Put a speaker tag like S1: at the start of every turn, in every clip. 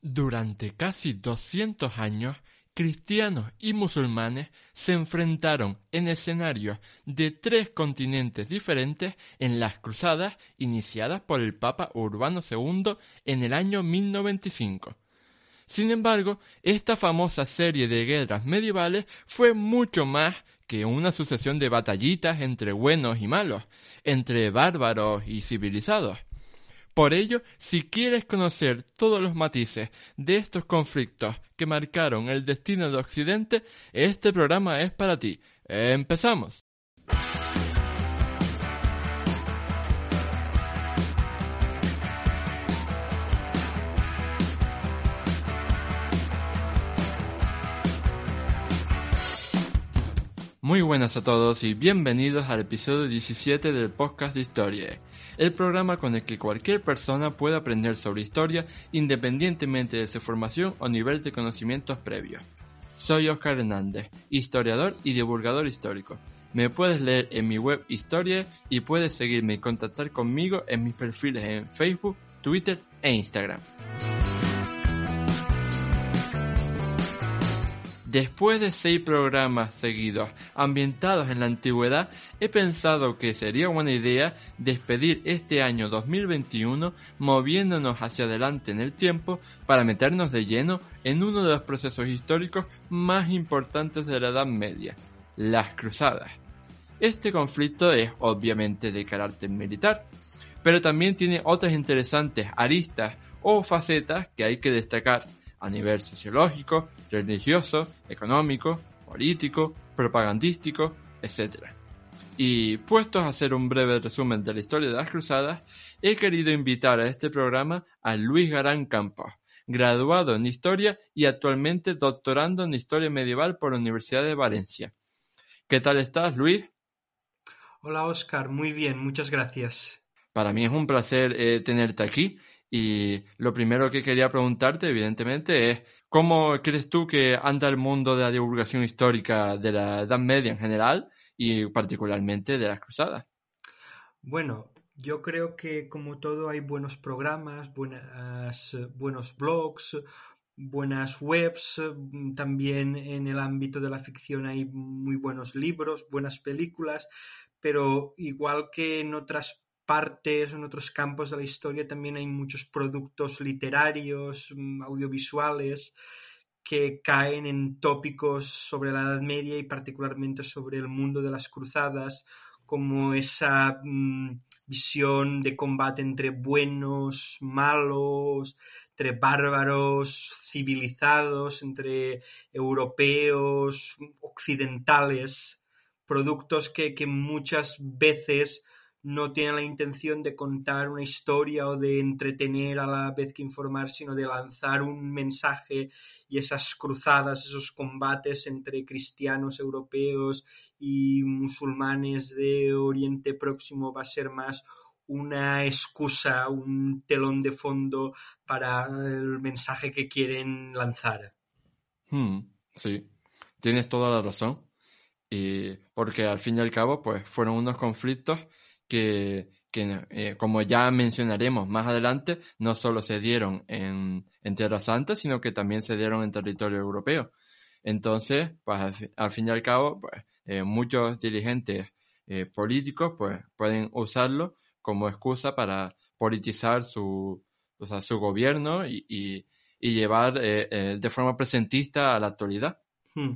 S1: Durante casi 200 años, cristianos y musulmanes se enfrentaron en escenarios de tres continentes diferentes en las cruzadas iniciadas por el Papa Urbano II en el año 1095. Sin embargo, esta famosa serie de guerras medievales fue mucho más que una sucesión de batallitas entre buenos y malos, entre bárbaros y civilizados. Por ello, si quieres conocer todos los matices de estos conflictos que marcaron el destino de Occidente, este programa es para ti. ¡Empezamos! Muy buenas a todos y bienvenidos al episodio 17 del podcast de Historia, el programa con el que cualquier persona puede aprender sobre historia independientemente de su formación o nivel de conocimientos previos. Soy Oscar Hernández, historiador y divulgador histórico. Me puedes leer en mi web Historia y puedes seguirme y contactar conmigo en mis perfiles en Facebook, Twitter e Instagram. Después de seis programas seguidos ambientados en la antigüedad, he pensado que sería buena idea despedir este año 2021 moviéndonos hacia adelante en el tiempo para meternos de lleno en uno de los procesos históricos más importantes de la Edad Media, las cruzadas. Este conflicto es obviamente de carácter militar, pero también tiene otras interesantes aristas o facetas que hay que destacar a nivel sociológico, religioso, económico, político, propagandístico, etc. Y puestos a hacer un breve resumen de la historia de las cruzadas, he querido invitar a este programa a Luis Garán Campos, graduado en Historia y actualmente doctorando en Historia Medieval por la Universidad de Valencia. ¿Qué tal estás, Luis?
S2: Hola, Oscar. Muy bien, muchas gracias.
S1: Para mí es un placer eh, tenerte aquí y lo primero que quería preguntarte, evidentemente, es ¿cómo crees tú que anda el mundo de la divulgación histórica de la Edad Media en general y particularmente de las cruzadas?
S2: Bueno, yo creo que como todo hay buenos programas, buenas, buenos blogs, buenas webs, también en el ámbito de la ficción hay muy buenos libros, buenas películas, pero igual que en otras partes, en otros campos de la historia también hay muchos productos literarios, mm, audiovisuales, que caen en tópicos sobre la Edad Media y particularmente sobre el mundo de las cruzadas, como esa mm, visión de combate entre buenos, malos, entre bárbaros, civilizados, entre europeos, occidentales, productos que, que muchas veces no tiene la intención de contar una historia o de entretener a la vez que informar, sino de lanzar un mensaje y esas cruzadas, esos combates entre cristianos europeos y musulmanes de Oriente Próximo va a ser más una excusa, un telón de fondo para el mensaje que quieren lanzar.
S1: Hmm, sí, tienes toda la razón. Y porque al fin y al cabo, pues fueron unos conflictos que, eh, como ya mencionaremos más adelante, no solo se dieron en, en, Tierra Santa, sino que también se dieron en territorio europeo. Entonces, pues al, fin y al cabo, pues, eh, muchos dirigentes eh, políticos pues, pueden usarlo como excusa para politizar su, su gobierno y, y, llevar de forma presentista a la actualidad. Hmm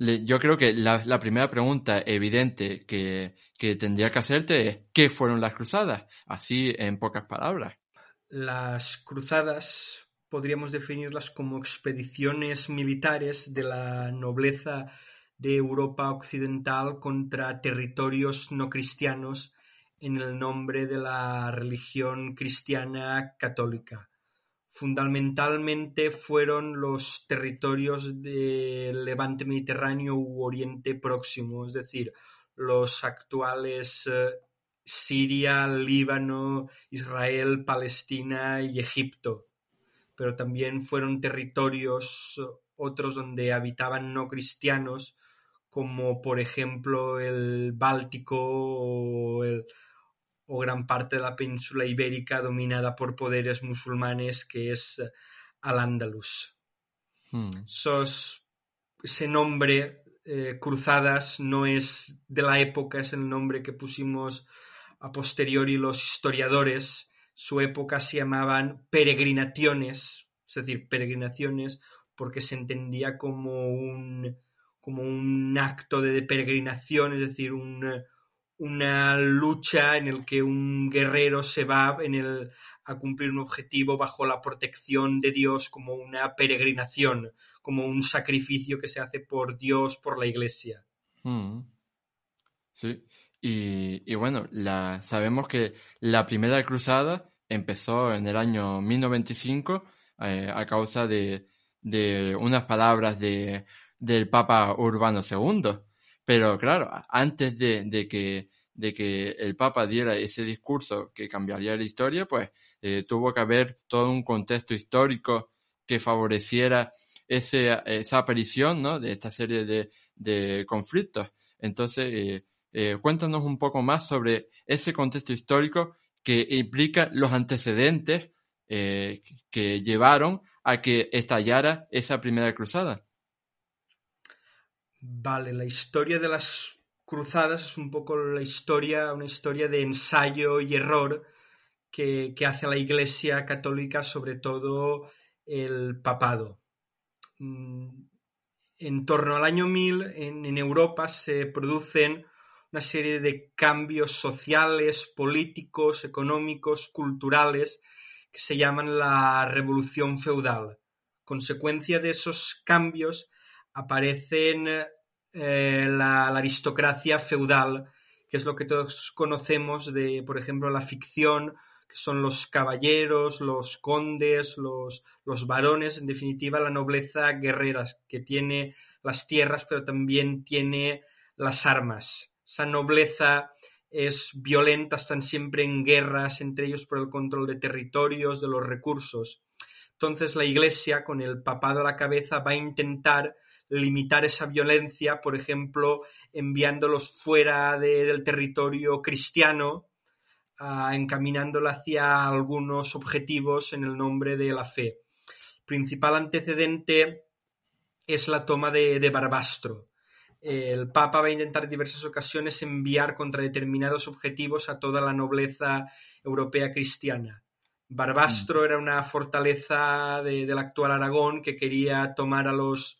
S1: yo creo que la, primera pregunta evidente que, tendría que hacerte es ¿qué fueron las cruzadas? Así en pocas palabras.
S2: Las cruzadas podríamos definirlas como expediciones militares de la nobleza de Europa Occidental contra territorios no cristianos en el nombre de la religión cristiana católica. Fundamentalmente fueron los territorios del levante mediterráneo u oriente próximo, es decir, los actuales eh, Siria, Líbano, Israel, Palestina y Egipto. Pero también fueron territorios otros donde habitaban no cristianos, como por ejemplo el Báltico o, gran parte de la península ibérica dominada por poderes musulmanes, que es Al-Ándalus.
S1: Hmm.
S2: ese nombre, eh, Cruzadas, no es de la época, es el nombre que pusimos a posteriori los historiadores. Su época se llamaban peregrinaciones, es decir, peregrinaciones porque se entendía como un, como un acto de peregrinación, es decir, una lucha en el que un guerrero se va en el, a cumplir un objetivo bajo la protección de Dios como una peregrinación, como un sacrificio que se hace por Dios, por la iglesia.
S1: Mm. Sí, y, bueno, la, sabemos que la primera cruzada empezó en el año 1095 eh, a causa de, de unas palabras de, del Papa Urbano II. Pero claro, antes de, que, de que el Papa diera ese discurso que cambiaría la historia, pues eh, tuvo que haber todo un contexto histórico que favoreciera ese, esa aparición ¿no? de esta serie de, de conflictos. Entonces, eh, eh, cuéntanos un poco más sobre ese contexto histórico que implica los antecedentes que llevaron a que estallara esa primera cruzada.
S2: Vale, la historia de las cruzadas es un poco la historia, una historia de ensayo y error que, hace la Iglesia católica, sobre todo el papado. Mm, en torno al año 1000 en, en Europa se producen una serie de cambios sociales, políticos, económicos, culturales que se llaman la revolución feudal. Consecuencia de esos cambios aparecen eh, la, aristocracia feudal, que es lo que todos conocemos de, por ejemplo, la ficción, que son los caballeros, los condes, los, los varones, en definitiva, la nobleza guerrera, que tiene las tierras, pero también tiene las armas. Esa nobleza es violenta, están siempre en guerras entre ellos por el control de territorios, de los recursos. Entonces la Iglesia, con el papado a la cabeza, va a intentar limitar esa violencia, por ejemplo, enviándolos fuera del territorio cristiano, uh, encaminándola hacia algunos objetivos en el nombre de la fe. El principal antecedente es la toma de Barbastro el Papa va a intentar en diversas ocasiones enviar contra determinados objetivos a toda la nobleza europea cristiana. Barbastro mm. era una fortaleza del actual Aragón que quería tomar a los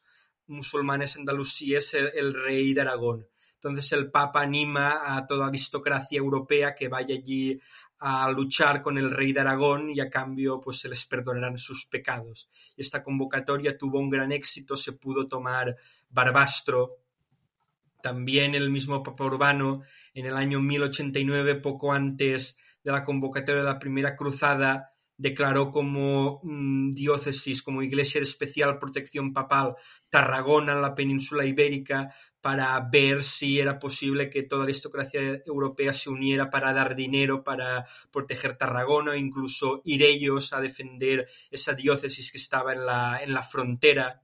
S2: musulmanes andalusíes el, el, rey de Aragón. Entonces el Papa anima a toda aristocracia europea que vaya allí a luchar con el rey de Aragón y a cambio pues se les perdonarán sus pecados. Esta convocatoria tuvo un gran éxito, se pudo tomar Barbastro también el mismo Papa Urbano, en el año 1089, poco antes de la convocatoria de la Primera Cruzada, declaró como mm, diócesis, como iglesia de especial protección papal, Tarragona en la península ibérica, para ver si era posible que toda la aristocracia europea se uniera para dar dinero para proteger Tarragona, incluso ir ellos a defender esa diócesis que estaba en la, en la frontera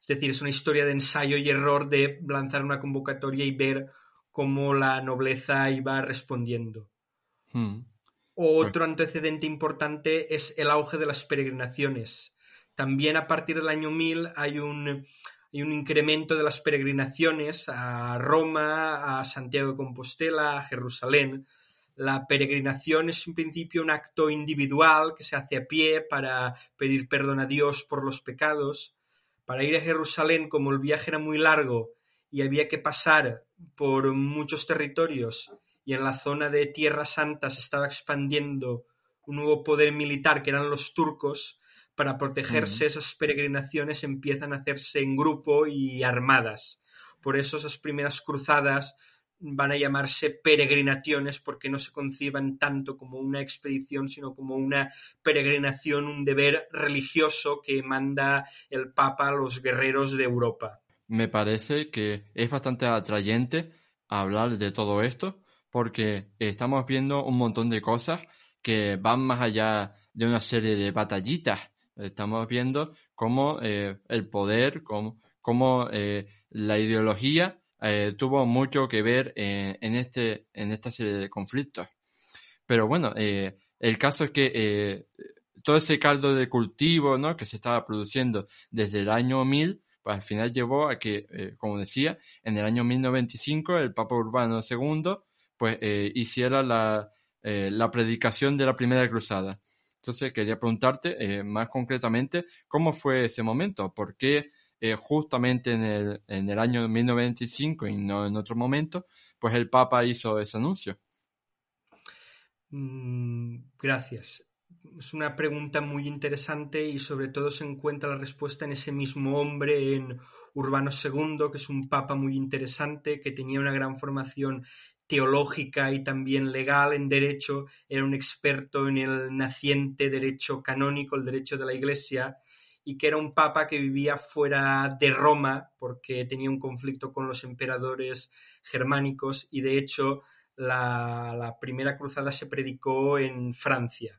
S2: es decir, es una historia de ensayo y error de lanzar una convocatoria y ver cómo la nobleza iba respondiendo.
S1: Hmm.
S2: Otro antecedente importante es el auge de las peregrinaciones. También a partir del año 1000 hay un, hay un incremento de las peregrinaciones a Roma, a Santiago de Compostela, a Jerusalén. La peregrinación es en principio un acto individual que se hace a pie para pedir perdón a Dios por los pecados para ir a Jerusalén, como el viaje era muy largo y había que pasar por muchos territorios y en la zona de Tierra Santa se estaba expandiendo un nuevo poder militar que eran los turcos, para protegerse esas peregrinaciones empiezan a hacerse en grupo y armadas. Por eso esas primeras cruzadas van a llamarse peregrinaciones porque no se conciban tanto como una expedición, sino como una peregrinación, un deber religioso que manda el Papa a los guerreros de Europa.
S1: Me parece que es bastante atrayente hablar de todo esto porque estamos viendo un montón de cosas que van más allá de una serie de batallitas. Estamos viendo cómo eh, el poder, cómo, eh, la ideología eh, tuvo mucho que ver en, este, en esta serie de conflictos. Pero bueno, el caso es que todo ese caldo de cultivo ¿no? que se estaba produciendo desde el año 1000, pues al final llevó a que, como decía, en el año 1095 el Papa Urbano II pues hiciera la, la predicación de la primera cruzada. Entonces quería preguntarte más concretamente cómo fue ese momento, por qué eh, justamente en el, en el año 1925 y no en otro momento, pues el Papa hizo ese anuncio.
S2: Mm, gracias. Es una pregunta muy interesante y sobre todo se encuentra la respuesta en ese mismo hombre, en Urbano II, que es un papa muy interesante, que tenía una gran formación teológica y también legal en derecho, era un experto en el naciente derecho canónico, el derecho de la Iglesia, y que era un papa que vivía fuera de Roma porque tenía un conflicto con los emperadores germánicos y de hecho la, primera cruzada se predicó en Francia.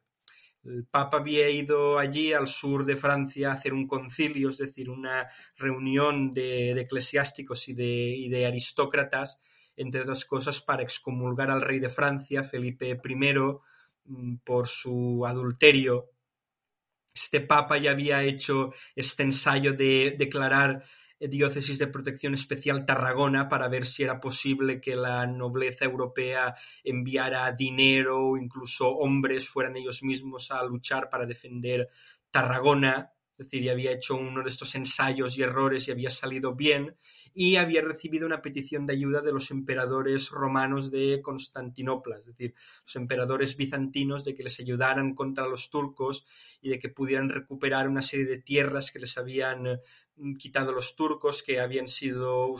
S2: El Papa había ido allí al sur de Francia a hacer un concilio, es decir, una reunión de, eclesiásticos y de, y de, aristócratas, entre otras cosas, para excomulgar al rey de Francia, Felipe I, mm, por su adulterio este papa ya había hecho este ensayo de declarar diócesis de protección especial Tarragona para ver si era posible que la nobleza europea enviara dinero o incluso hombres fueran ellos mismos a luchar para defender Tarragona. Es decir, ya había hecho uno de estos ensayos y errores y había salido bien y había recibido una petición de ayuda de los emperadores romanos de Constantinopla, es decir, los emperadores bizantinos de que les ayudaran contra los turcos y de que pudieran recuperar una serie de tierras que les habían mm, quitado los turcos, que habían sido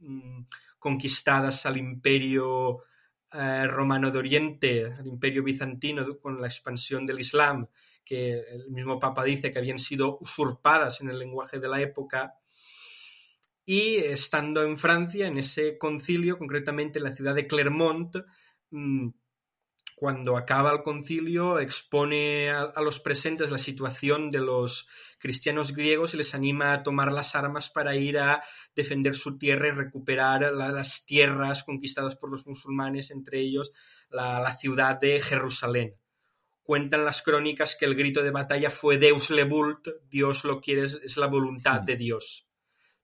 S2: mm, conquistadas al imperio eh, romano de Oriente, al imperio bizantino con la expansión del Islam, que el mismo Papa dice que habían sido usurpadas en el lenguaje de la época y estando en Francia, en ese concilio, concretamente en la ciudad de Clermont, mm, cuando acaba el concilio, expone a, los presentes la situación de los cristianos griegos y les anima a tomar las armas para ir a defender su tierra y recuperar las tierras conquistadas por los musulmanes, entre ellos la, ciudad de Jerusalén. Cuentan las crónicas que el grito de batalla fue Deus le vult, Dios lo quiere, es la voluntad de Dios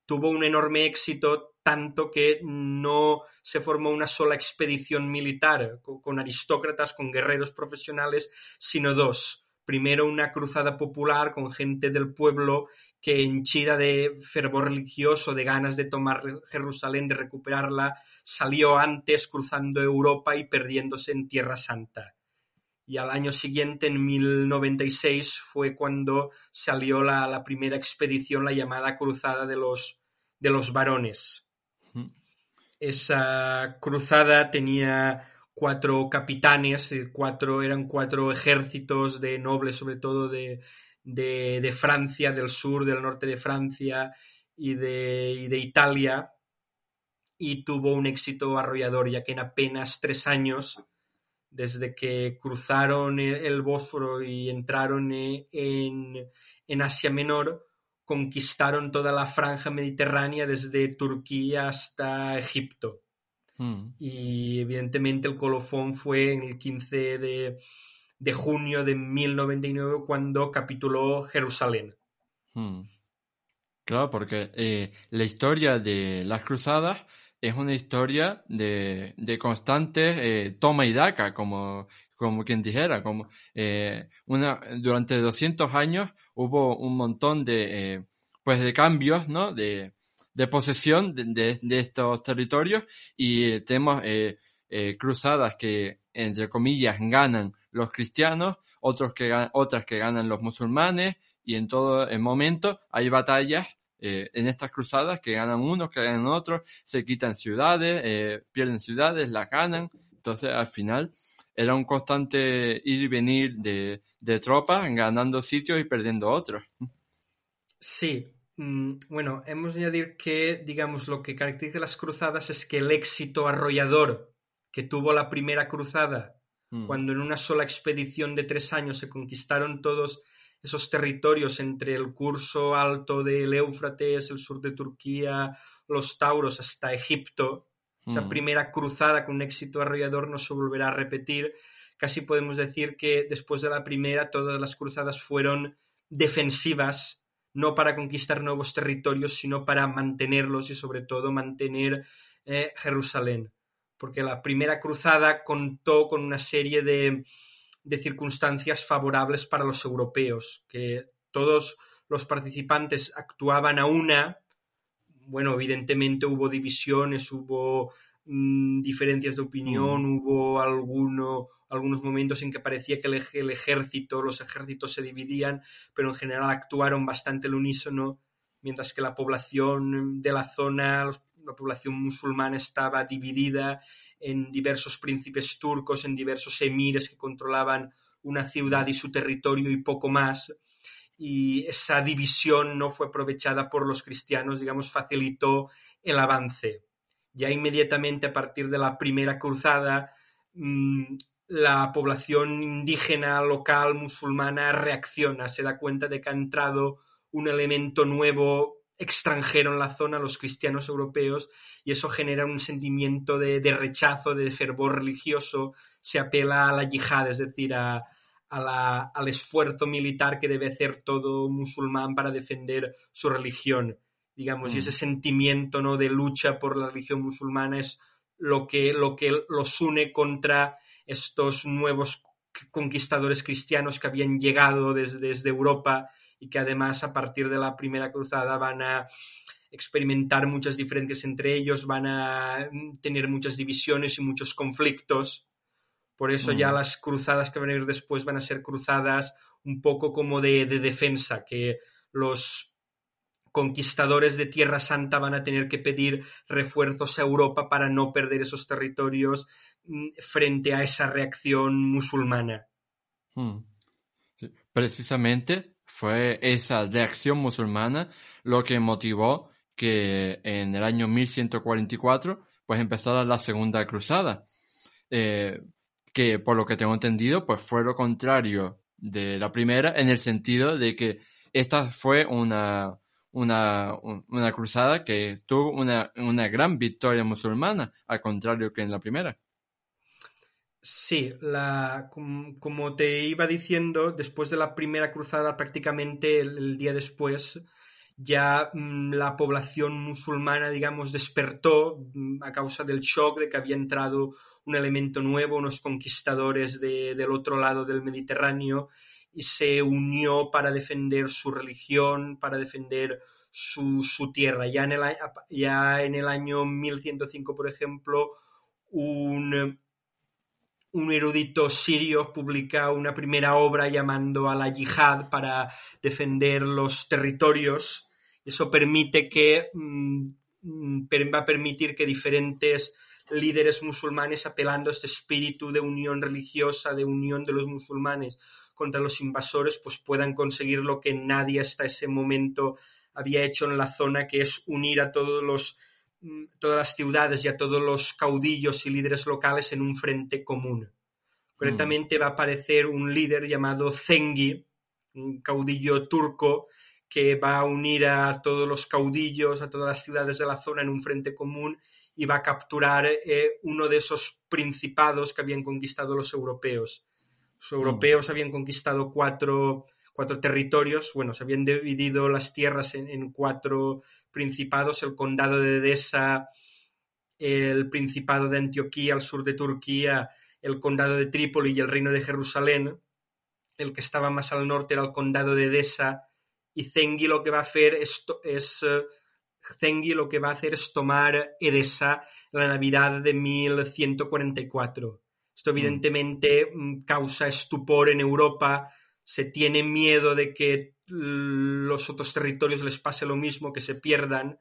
S2: tuvo un enorme éxito tanto que no se formó una sola expedición militar con, aristócratas, con guerreros profesionales, sino dos. Primero una cruzada popular con gente del pueblo que henchida de fervor religioso, de ganas de tomar Jerusalén, de recuperarla, salió antes cruzando Europa y perdiéndose en Tierra Santa. Y al año siguiente, en 1096, fue cuando salió la, la primera expedición, la llamada Cruzada de los, de los Varones. Esa cruzada tenía cuatro capitanes, eh, cuatro, eran cuatro ejércitos de nobles, sobre todo de, de, Francia, del sur, del norte de Francia y de, y de Italia, y tuvo un éxito arrollador, ya que en apenas tres años desde que cruzaron el Bósforo y entraron en, en Asia Menor, conquistaron toda la franja mediterránea desde Turquía hasta Egipto. Hmm. Y evidentemente el colofón fue en el 15 de, de junio de 1099 cuando capituló Jerusalén.
S1: Hmm. Claro, porque eh, la historia de las cruzadas es una historia de, de constante eh, toma y daca, como, como quien dijera, como eh, una, durante 200 años hubo un montón de, eh, pues de cambios, ¿no? De, de posesión de, de, estos territorios y tenemos cruzadas que, entre comillas, ganan los cristianos, otros que, otras que ganan los musulmanes y en todo momento hay batallas eh, en estas cruzadas que ganan unos, que ganan otros, se quitan ciudades, eh, pierden ciudades, las ganan. Entonces, al final, era un constante ir y venir de, de tropas, ganando sitios y perdiendo otros.
S2: Sí, mm, bueno, hemos de añadir que, digamos, lo que caracteriza las cruzadas es que el éxito arrollador que tuvo la primera cruzada, mm. cuando en una sola expedición de tres años se conquistaron todos esos territorios entre el curso alto del Éufrates, el sur de Turquía, los Tauros hasta Egipto, esa mm. primera cruzada con un éxito arrollador no se volverá a repetir. Casi podemos decir que después de la primera todas las cruzadas fueron defensivas, no para conquistar nuevos territorios, sino para mantenerlos y sobre todo mantener eh, Jerusalén. Porque la primera cruzada contó con una serie de, de circunstancias favorables para los europeos, que todos los participantes actuaban a una, bueno, evidentemente hubo divisiones, hubo mm, diferencias de opinión, mm. hubo alguno, algunos momentos en que parecía que el, ejército, los ejércitos se dividían, pero en general actuaron bastante al unísono, mientras que la población de la zona, la población musulmana estaba dividida en diversos príncipes turcos, en diversos emires que controlaban una ciudad y su territorio y poco más. Y esa división no fue aprovechada por los cristianos, digamos, facilitó el avance. Ya inmediatamente a partir de la primera cruzada, mm, la población indígena local musulmana reacciona, se da cuenta de que ha entrado un elemento nuevo extranjero en la zona, los cristianos europeos, y eso genera un sentimiento de, rechazo, de fervor religioso, se apela a la yihad, es decir, a, al esfuerzo militar que debe hacer todo musulmán para defender su religión, digamos, y ese mm. sentimiento ¿no? de lucha por la religión musulmana es lo que, lo que los une contra estos nuevos conquistadores cristianos que habían llegado desde, desde Europa y que además a partir de la primera cruzada van a experimentar muchas diferencias entre ellos, van a tener muchas divisiones y muchos conflictos. Por eso ya mm. las cruzadas que van a ir después van a ser cruzadas un poco como de, defensa, que los conquistadores de Tierra Santa van a tener que pedir refuerzos a Europa para no perder esos territorios mm, frente a esa reacción musulmana.
S1: Mm. Precisamente fue esa reacción musulmana lo que motivó que en el año 1144 pues empezara la segunda cruzada, eh, que por lo que tengo entendido pues fue lo contrario de la primera en el sentido de que esta fue una, una, una cruzada que tuvo una, una gran victoria musulmana, al contrario que en la primera.
S2: Sí, la, como te iba diciendo, después de la primera cruzada, prácticamente el, día después, ya mm, la población musulmana, digamos, despertó mm, a causa del shock de que había entrado un elemento nuevo, unos conquistadores del otro lado del Mediterráneo, y se unió para defender su religión, para defender su, su tierra. Ya en, el, ya en el año 1105, por ejemplo, un un erudito sirio publica una primera obra llamando a la yihad para defender los territorios. Eso permite que mm, mm, va a permitir que diferentes líderes musulmanes apelando a este espíritu de unión religiosa, de unión de los musulmanes contra los invasores, pues puedan conseguir lo que nadie hasta ese momento había hecho en la zona, que es unir a todos los todas las ciudades y a todos los caudillos y líderes locales en un frente común. Concretamente va a aparecer un líder llamado Zengi, un caudillo turco que va a unir a todos los caudillos, a todas las ciudades de la zona en un frente común y va a capturar eh, uno de esos principados que habían conquistado los europeos. Los europeos habían conquistado cuatro, cuatro, territorios, bueno, se habían dividido las tierras en, en cuatro principados, el condado de Edesa, el principado de Antioquía al sur de Turquía, el condado de Trípoli y el reino de Jerusalén. El que estaba más al norte era el condado de Edesa y Zengi lo que va a hacer es, es Zengi lo que va a hacer es tomar Edesa la Navidad de 1144. Esto evidentemente mm, causa estupor en Europa, se tiene miedo de que los otros territorios les pase lo mismo, que se pierdan,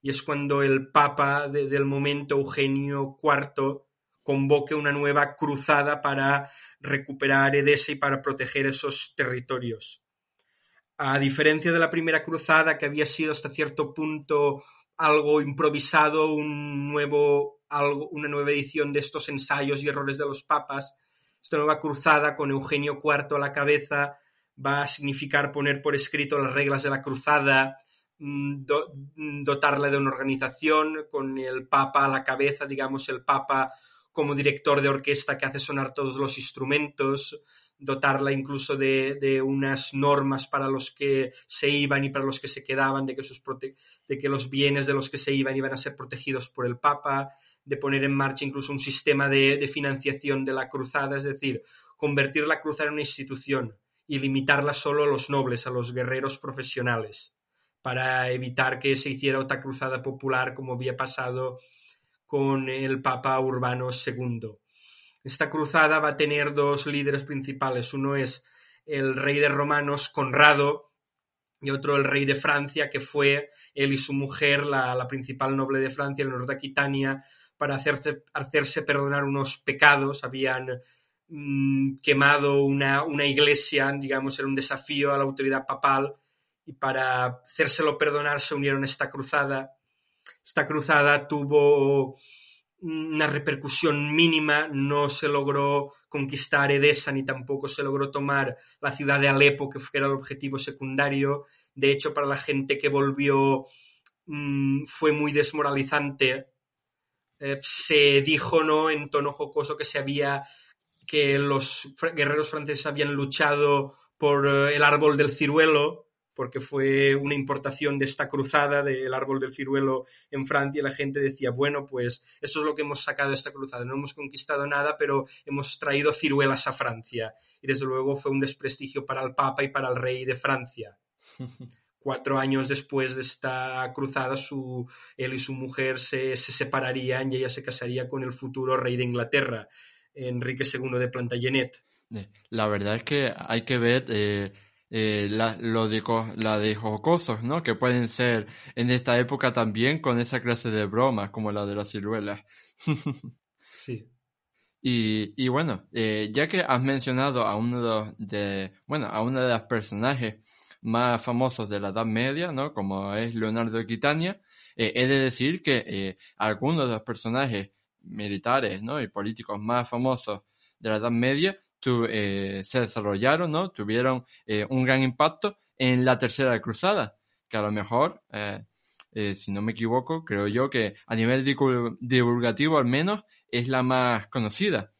S2: y es cuando el Papa del momento, Eugenio IV, convoque una nueva cruzada para recuperar Edesa y para proteger esos territorios. A diferencia de la primera cruzada, que había sido hasta cierto punto algo improvisado, un nuevo, algo, una nueva edición de estos ensayos y errores de los papas, esta nueva cruzada con Eugenio IV a la cabeza va a significar poner por escrito las reglas de la cruzada, mm, mm, dotarla de una organización con el Papa a la cabeza, digamos, el Papa como director de orquesta que hace sonar todos los instrumentos, dotarla incluso de, unas normas para los que se iban y para los que se quedaban, de que, sus de que los bienes de los que se iban iban a ser protegidos por el Papa, de poner en marcha incluso un sistema de, financiación de la cruzada, es decir, convertir la cruzada en una institución y limitarla solo a los nobles, a los guerreros profesionales, para evitar que se hiciera otra cruzada popular como había pasado con el Papa Urbano II. Esta cruzada va a tener dos líderes principales. Uno es el rey de romanos, Conrado, y otro el rey de Francia, que fue él y su mujer, la, principal noble de Francia, el de Aquitania, para hacerse, hacerse perdonar unos pecados, habían mm, quemado una, una, iglesia, digamos, era un desafío a la autoridad papal, y para hacérselo perdonar se unieron a esta cruzada. Esta cruzada tuvo una repercusión mínima, no se logró conquistar Edesa ni tampoco se logró tomar la ciudad de Alepo, que era el objetivo secundario. De hecho, para la gente que volvió mm, fue muy desmoralizante eh, se dijo no en tono jocoso que se había que los guerreros franceses habían luchado por eh, el árbol del ciruelo porque fue una importación de esta cruzada del árbol del ciruelo en Francia y la gente decía, bueno, pues eso es lo que hemos sacado de esta cruzada, no hemos conquistado nada, pero hemos traído ciruelas a Francia. Y desde luego fue un desprestigio para el Papa y para el rey de Francia. cuatro años después de esta cruzada, su, él y su mujer se, separarían y ella se casaría con el futuro rey de Inglaterra, Enrique II de Plantagenet.
S1: La verdad es que hay que ver eh, eh, la, lo de, la de jocosos, ¿no? Que pueden ser en esta época también con esa clase de bromas, como la de las ciruelas.
S2: sí.
S1: Y, y bueno, eh, ya que has mencionado a uno de, bueno, a uno de los personajes más famosos de la Edad Media, ¿no? Como es Leonardo de Quitania, he de decir que algunos de los personajes militares, ¿no? Y políticos más famosos de la Edad Media eh, se desarrollaron, ¿no? Tuvieron un gran impacto en la Tercera Cruzada, que a lo mejor, si no me equivoco, creo yo que a nivel divulgativo al menos es la más conocida,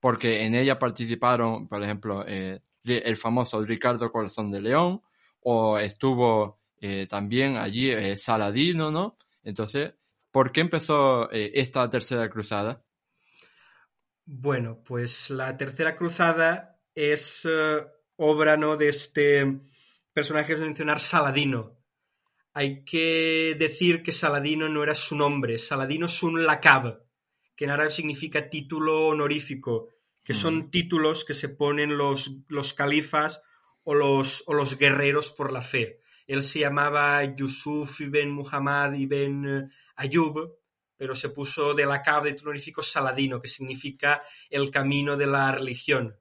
S1: porque en ella participaron, por ejemplo, el famoso Ricardo Corazón de León, o estuvo eh, también allí eh, Saladino, ¿no? Entonces, ¿por qué empezó eh, esta tercera cruzada?
S2: Bueno, pues la tercera cruzada es obra, ¿no? De este personaje que mencionar Saladino. Hay que decir que Saladino no era su nombre. Saladino es un lacab, que en árabe significa título honorífico, que son mm. títulos que se ponen los, los califas o los, o los guerreros por la fe. Él se llamaba Yusuf ibn Muhammad ibn eh, Ayub, pero se puso de la cab de honorífico Saladino, que significa el camino de la religión.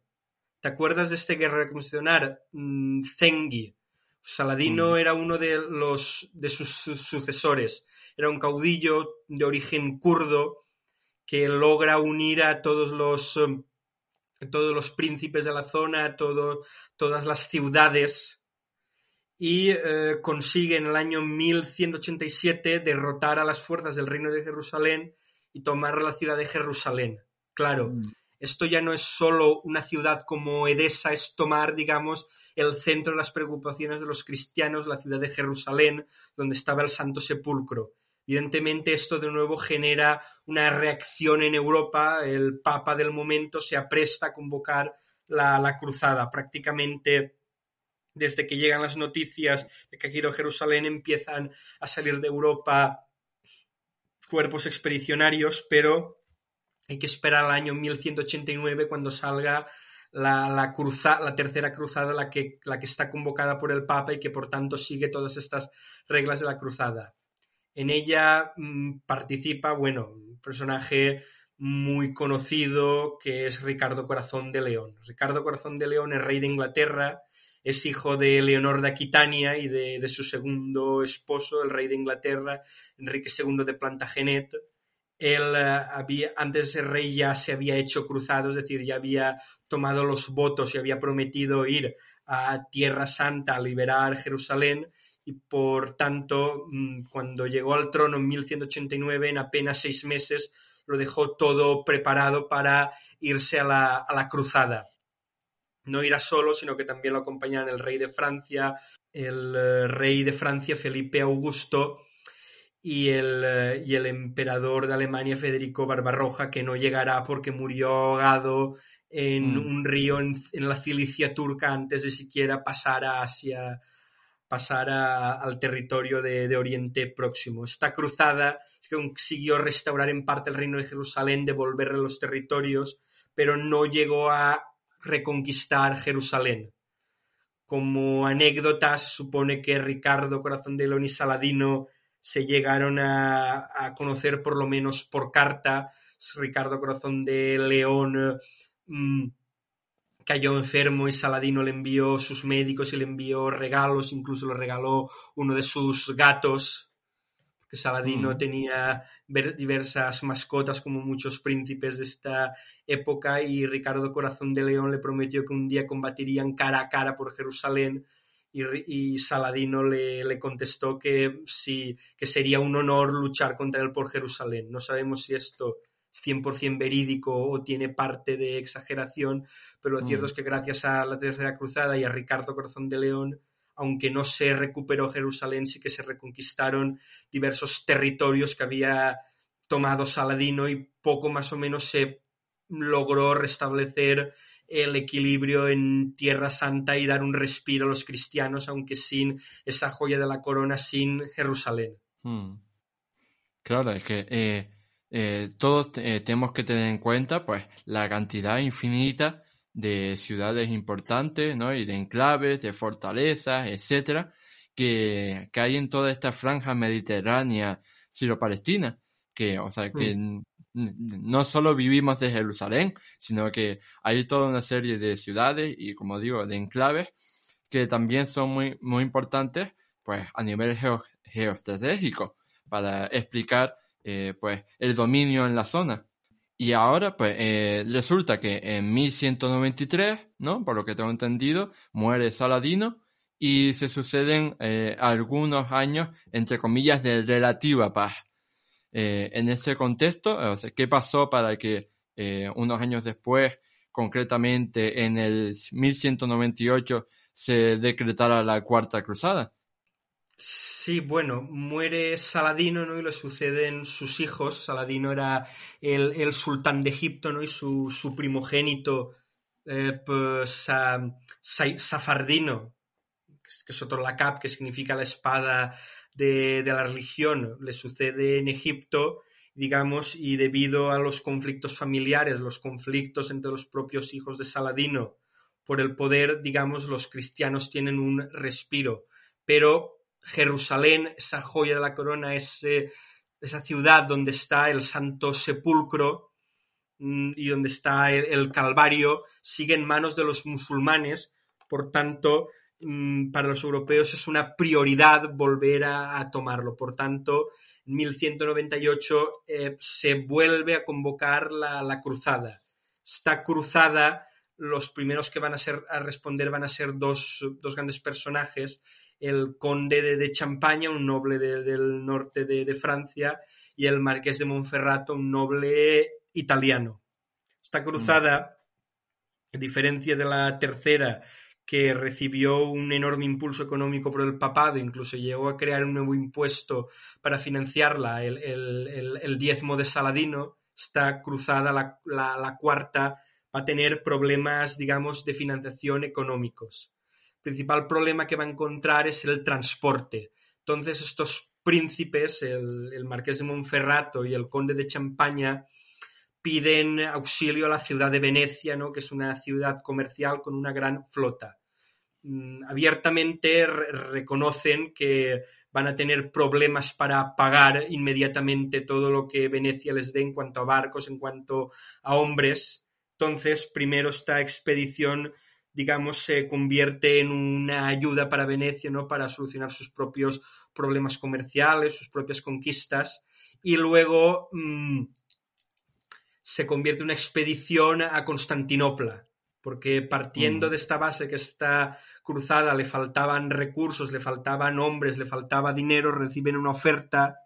S2: ¿Te acuerdas de este guerrero mencionar? Mm, Zengi. Saladino mm. era uno de, los, de sus, sucesores. Era un caudillo de origen kurdo que logra unir a todos los, eh, todos los príncipes de la zona, todo, todas las ciudades y eh, consigue en el año 1187 derrotar a las fuerzas del reino de Jerusalén y tomar la ciudad de Jerusalén. Claro, mm. esto ya no es solo una ciudad como Edesa, es tomar, digamos, el centro de las preocupaciones de los cristianos, la ciudad de Jerusalén, donde estaba el Santo Sepulcro. Evidentemente esto de nuevo genera una reacción en Europa, el Papa del momento se apresta a convocar la, cruzada. Prácticamente desde que llegan las noticias de que aquí en Jerusalén empiezan a salir de Europa cuerpos expedicionarios, pero hay que esperar al año 1189 cuando salga la, la, la tercera cruzada la que, la que está convocada por el Papa y que por tanto sigue todas estas reglas de la cruzada. En ella mmm, participa, bueno, un personaje muy conocido que es Ricardo Corazón de León. Ricardo Corazón de León es rey de Inglaterra, es hijo de Leonor de Aquitania y de, de su segundo esposo, el rey de Inglaterra, Enrique II de Plantagenet. Él uh, había, antes de ser rey ya se había hecho cruzado, es decir, ya había tomado los votos y había prometido ir a Tierra Santa a liberar Jerusalén y por tanto, mm, cuando llegó al trono en 1189, en apenas seis meses, lo dejó todo preparado para irse a la, a la cruzada. No irá solo, sino que también lo acompañan el rey de Francia, el uh, rey de Francia Felipe Augusto y el, uh, y el, emperador de Alemania Federico Barbarroja, que no llegará porque murió ahogado en mm. un río en, en, la Cilicia turca antes de siquiera pasar a Asia, pasar a, al territorio de, de, Oriente Próximo. Esta cruzada consiguió restaurar en parte el reino de Jerusalén, devolverle los territorios, pero no llegó a reconquistar Jerusalén. Como anécdota, se supone que Ricardo Corazón de León y Saladino se llegaron a, conocer por lo menos por carta. Ricardo Corazón de León mmm, cayó enfermo y Saladino le envió sus médicos y le envió regalos, incluso le regaló uno de sus gatos, porque Saladino mm. tenía diversas mascotas como muchos príncipes de esta época y Ricardo Corazón de León le prometió que un día combatirían cara a cara por Jerusalén y, y Saladino le, le, contestó que sí, que sería un honor luchar contra él por Jerusalén. No sabemos si esto 100% verídico o tiene parte de exageración, pero lo mm. cierto es que gracias a la Tercera Cruzada y a Ricardo Corazón de León, aunque no se recuperó Jerusalén, sí que se reconquistaron diversos territorios que había tomado Saladino y poco más o menos se logró restablecer el equilibrio en Tierra Santa y dar un respiro a los cristianos, aunque sin esa joya de la corona, sin Jerusalén.
S1: Hmm. Claro, es que eh, eh, todos eh, tenemos que tener en cuenta pues la cantidad infinita de ciudades importantes, ¿no? Y de enclaves, de fortalezas, etcétera, que, que hay en toda esta franja mediterránea siro-palestina, que, o sea, que mm. no solo vivimos de Jerusalén, sino que hay toda una serie de ciudades y, como digo, de enclaves que también son muy, muy importantes, pues, a nivel geo geoestratégico, para explicar eh, pues el dominio en la zona. Y ahora, pues, eh, resulta que en 1193, ¿no? Por lo que tengo entendido, muere Saladino y se suceden eh, algunos años, entre comillas, de relativa paz. Eh, en ese contexto, o ¿qué pasó para que unos años después, concretamente en el 1198, se decretara la Cuarta Cruzada?
S2: Sí, bueno, muere Saladino, ¿no? Y le suceden sus hijos. Saladino era el, el sultán de Egipto, ¿no? Y su, su primogénito, eh, pues, sa, sa, Safardino, que es otro lacap, que significa la espada de, de la religión, le sucede en Egipto, digamos, y debido a los conflictos familiares, los conflictos entre los propios hijos de Saladino por el poder, digamos, los cristianos tienen un respiro. Pero Jerusalén, esa joya de la corona, esa ciudad donde está el Santo Sepulcro mmm, y donde está el, Calvario, sigue en manos de los musulmanes. Por tanto, mmm, para los europeos es una prioridad volver a, tomarlo. Por tanto, en 1198 eh, se vuelve a convocar la, cruzada. Esta cruzada, los primeros que van a, ser, a responder van a ser dos grandes personajes el conde de, Champaña, un noble de, del norte de, Francia, y el marqués de Monferrato, un noble italiano. Esta cruzada, a diferencia de la tercera, que recibió un enorme impulso económico por el papado, incluso llegó a crear un nuevo impuesto para financiarla, el, el diezmo de Saladino, esta cruzada, la, la, la cuarta, va a tener problemas, digamos, de financiación económicos principal problema que va a encontrar es el transporte. Entonces, estos príncipes, el, marqués de Monferrato y el conde de Champaña, piden auxilio a la ciudad de Venecia, ¿no? que es una ciudad comercial con una gran flota. Mm, abiertamente reconocen que van a tener problemas para pagar inmediatamente todo lo que Venecia les dé en cuanto a barcos, en cuanto a hombres. Entonces, primero esta expedición, digamos, se convierte en una ayuda para Venecia, ¿no? Para solucionar sus propios problemas comerciales, sus propias conquistas. Y luego mm, se convierte en una expedición a Constantinopla, porque partiendo mm. de esta base que esta cruzada le faltaban recursos, le faltaban hombres, le faltaba dinero, reciben una oferta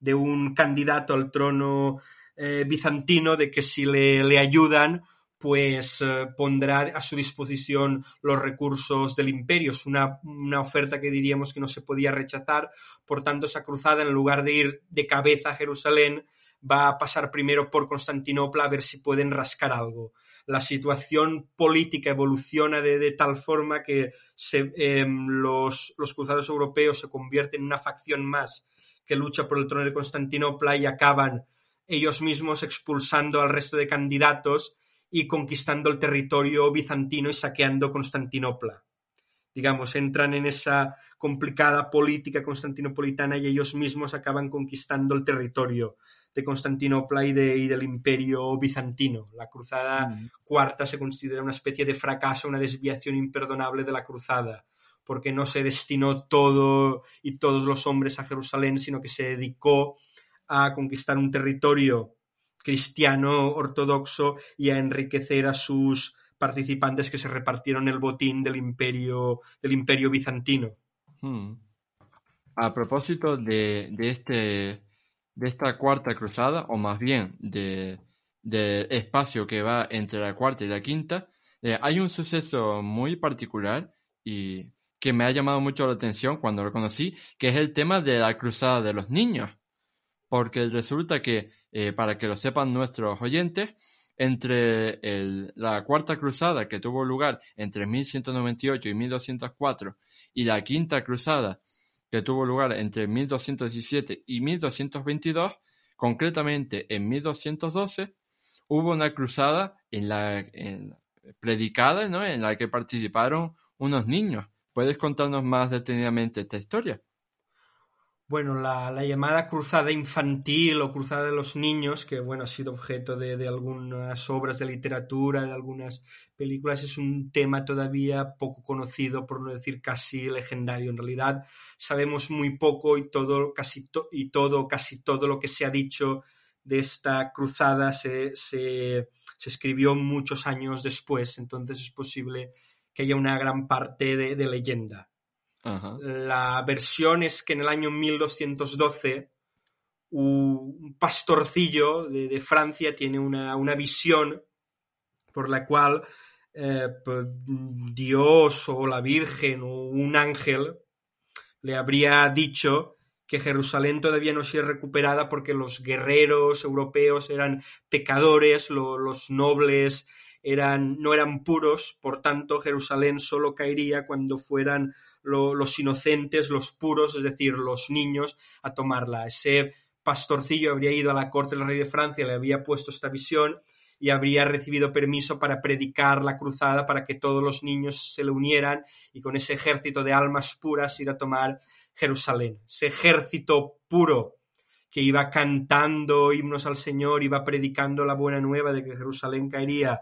S2: de un candidato al trono eh, bizantino de que si le, ayudan, pues eh, pondrá a su disposición los recursos del imperio. Es una, oferta que diríamos que no se podía rechazar. Por tanto, esa cruzada, en lugar de ir de cabeza a Jerusalén, va a pasar primero por Constantinopla a ver si pueden rascar algo. La situación política evoluciona de, tal forma que em, los, cruzados europeos se convierten en una facción más que lucha por el trono de Constantinopla y acaban ellos mismos expulsando al resto de candidatos y conquistando el territorio bizantino y saqueando Constantinopla. Digamos, entran en esa complicada política constantinopolitana y ellos mismos acaban conquistando el territorio de Constantinopla y, del imperio bizantino. La cruzada mm. cuarta se considera una especie de fracaso, una desviación imperdonable de la cruzada, porque no se destinó todo y todos los hombres a Jerusalén, sino que se dedicó a conquistar un territorio cristiano ortodoxo y a enriquecer a sus participantes que se repartieron el botín del imperio, del imperio bizantino. Hmm.
S1: A propósito de, este, de esta cuarta cruzada, o más bien del de espacio que va entre la cuarta y la quinta, eh, hay un suceso muy particular y que me ha llamado mucho la atención cuando lo conocí, que es el tema de la cruzada de los niños. Porque resulta que, eh, para que lo sepan nuestros oyentes, entre la Cuarta Cruzada que tuvo lugar entre 1198 y 1204 y la Quinta Cruzada que tuvo lugar entre 1217 y 1222, concretamente en 1212, hubo una cruzada en la predicada en la que participaron unos niños. ¿Puedes contarnos más detenidamente esta historia?
S2: Bueno, la, llamada cruzada infantil o cruzada de los niños, que bueno, ha sido objeto de, algunas obras de literatura, de algunas películas, es un tema todavía poco conocido, por no decir casi legendario. En realidad sabemos muy poco y todo, casi y todo, casi todo lo que se ha dicho de esta cruzada se, se, se, escribió muchos años después, entonces es posible que haya una gran parte de leyenda. La versión es que en el año 1212 un pastorcillo de, Francia tiene una, visión por la cual eh, pues, Dios o la Virgen o un ángel le habría dicho que Jerusalén todavía no se recuperada porque los guerreros europeos eran pecadores, los nobles eran, no eran puros, por tanto Jerusalén solo caería cuando fueran los inocentes, los puros, es decir, los niños, a tomarla. Ese pastorcillo habría ido a la corte del rey de Francia, le había puesto esta visión y habría recibido permiso para predicar la cruzada para que todos los niños se le unieran y con ese ejército de almas puras ir a tomar Jerusalén. Ese ejército puro que iba cantando himnos al Señor, iba predicando la buena nueva de que Jerusalén caería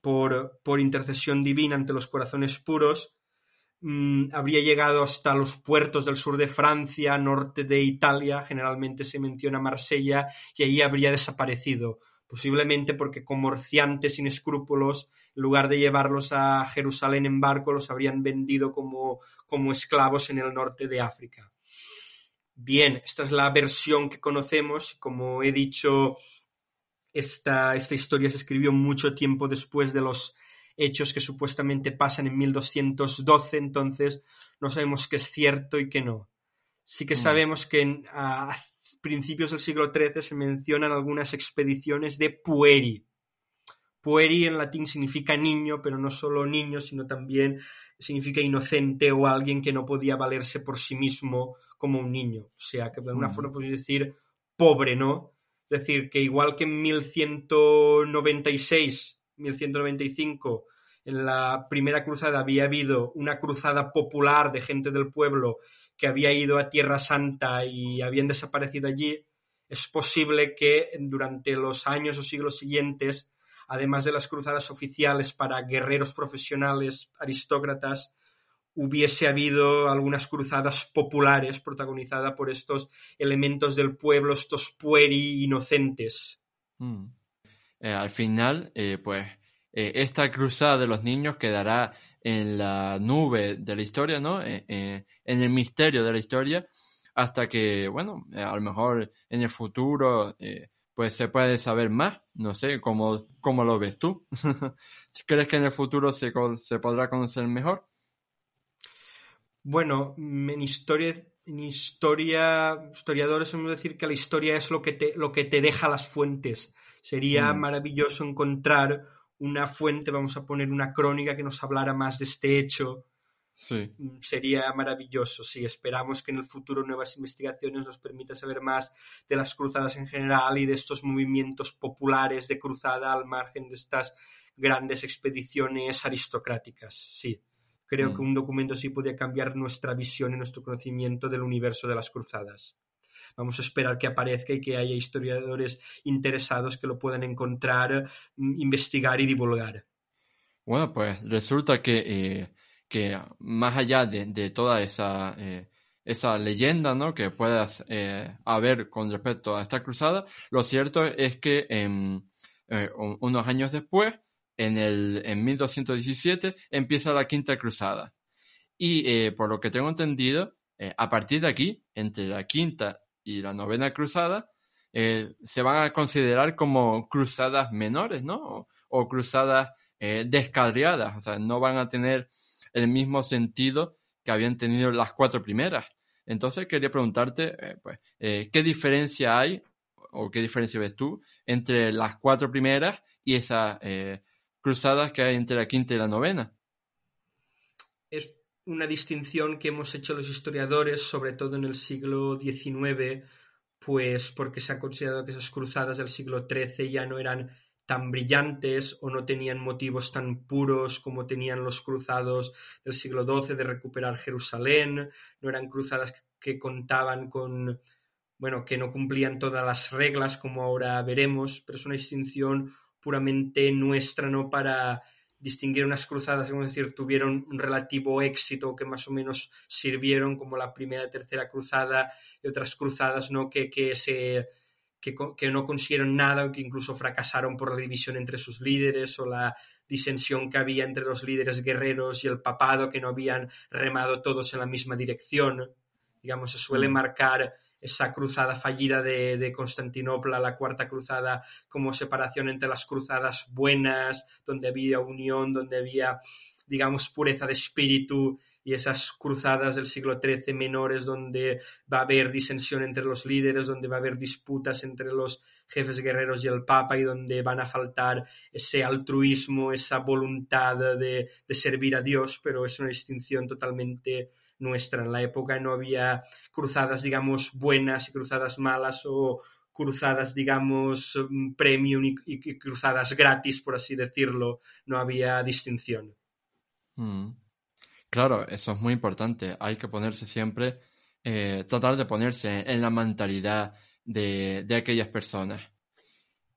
S2: por, por intercesión divina ante los corazones puros, Mm, habría llegado hasta los puertos del sur de Francia, norte de Italia, generalmente se menciona Marsella, y ahí habría desaparecido, posiblemente porque comerciantes sin escrúpulos, en lugar de llevarlos a Jerusalén en barco, los habrían vendido como, como esclavos en el norte de África. Bien, esta es la versión que conocemos, como he dicho, esta, esta historia se escribió mucho tiempo después de los hechos que supuestamente pasan en 1212, entonces no sabemos qué es cierto y qué no. Sí que mm. sabemos que a principios del siglo XIII se mencionan algunas expediciones de pueri. Pueri en latín significa niño, pero no solo niño, sino también significa inocente o alguien que no podía valerse por sí mismo como un niño. O sea, que de alguna mm. forma podemos decir pobre, ¿no? Es decir, que igual que en 1196, 1195, en la primera cruzada había habido una cruzada popular de gente del pueblo que había ido a Tierra Santa y habían desaparecido allí, es posible que durante los años o siglos siguientes, además de las cruzadas oficiales para guerreros profesionales, aristócratas, hubiese habido algunas cruzadas populares protagonizadas por estos elementos del pueblo, estos pueri inocentes.
S1: Mm. Eh, al final, eh, pues, eh, esta cruzada de los niños quedará en la nube de la historia, ¿no? en el misterio de la historia, hasta que, bueno, a lo mejor en el futuro, pues se puede saber más. No sé, ¿cómo, cómo lo ves tú? ¿Crees que en el futuro se, se podrá conocer mejor?
S2: Bueno, en historia, en historia, historiadores a decir que la historia es lo que te, lo que te deja las fuentes. Sería mm. maravilloso encontrar una fuente, vamos a poner una crónica que nos hablara más de este hecho.
S1: Sí.
S2: Mm, sería maravilloso. Sí, esperamos que en el futuro nuevas investigaciones nos permitan saber más de las cruzadas en general y de estos movimientos populares de cruzada al margen de estas grandes expediciones aristocráticas. Sí. Creo que mm. un documento así podría cambiar nuestra visión y nuestro conocimiento del universo de las cruzadas. Vamos a esperar que aparezca y que haya historiadores interesados que lo puedan encontrar, mm, investigar y divulgar.
S1: Bueno, pues resulta que, eh, que más allá de, toda esa, eh, esa leyenda ¿no? que puedas eh, haber con respecto a esta cruzada, lo cierto es que unos años después en, el, en 1217 empieza la Quinta Cruzada. Y por lo que tengo entendido, a partir de aquí, entre la Quinta y la Novena Cruzada, eh, se van a considerar como cruzadas menores, ¿no? O, cruzadas descarriadas, o sea, no van a tener el mismo sentido que habían tenido las cuatro primeras. Entonces quería preguntarte, pues, ¿qué diferencia hay o qué diferencia ves tú entre las cuatro primeras y esas cruzadas que hay entre la quinta y la novena.
S2: Una distinción que hemos hecho los historiadores, sobre todo en el siglo XIX, pues porque se ha considerado que esas cruzadas del siglo XIII ya no eran tan brillantes o no tenían motivos tan puros como tenían los cruzados del siglo XII de recuperar Jerusalén, no eran cruzadas que contaban con, bueno, que no cumplían todas las reglas como ahora veremos, pero es una distinción puramente nuestra, ¿no? Para distinguir unas cruzadas, vamos decir, tuvieron un relativo éxito, que más o menos sirvieron como la primera y tercera cruzada, y otras cruzadas, ¿no? Que, que se... Que, que, no consiguieron nada o que incluso fracasaron por la división entre sus líderes o la disensión que había entre los líderes guerreros y el papado, que no habían remado todos en la misma dirección. Digamos, se suele mm. marcar esa cruzada fallida de, Constantinopla, la cuarta cruzada, como separación entre las cruzadas buenas, donde había unión, donde había, digamos, pureza de espíritu, y esas cruzadas del siglo XIII menores, donde va a haber disensión entre los líderes, donde va a haber disputas entre los jefes guerreros y el Papa, y donde van a faltar ese altruismo, esa voluntad de, de servir a Dios, pero es una distinción totalmente nuestra. En la época no había cruzadas, digamos, buenas y cruzadas malas o cruzadas, digamos, mm, premium y, cruzadas gratis, por así decirlo. No había distinción.
S1: Mm. Claro, eso es muy importante. Hay que ponerse siempre, eh, tratar de ponerse en la mentalidad de, de aquellas personas.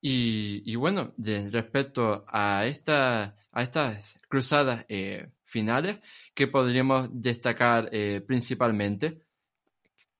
S1: Y, y, bueno, respecto a, esta, a estas cruzadas eh, finales que podríamos destacar eh, principalmente,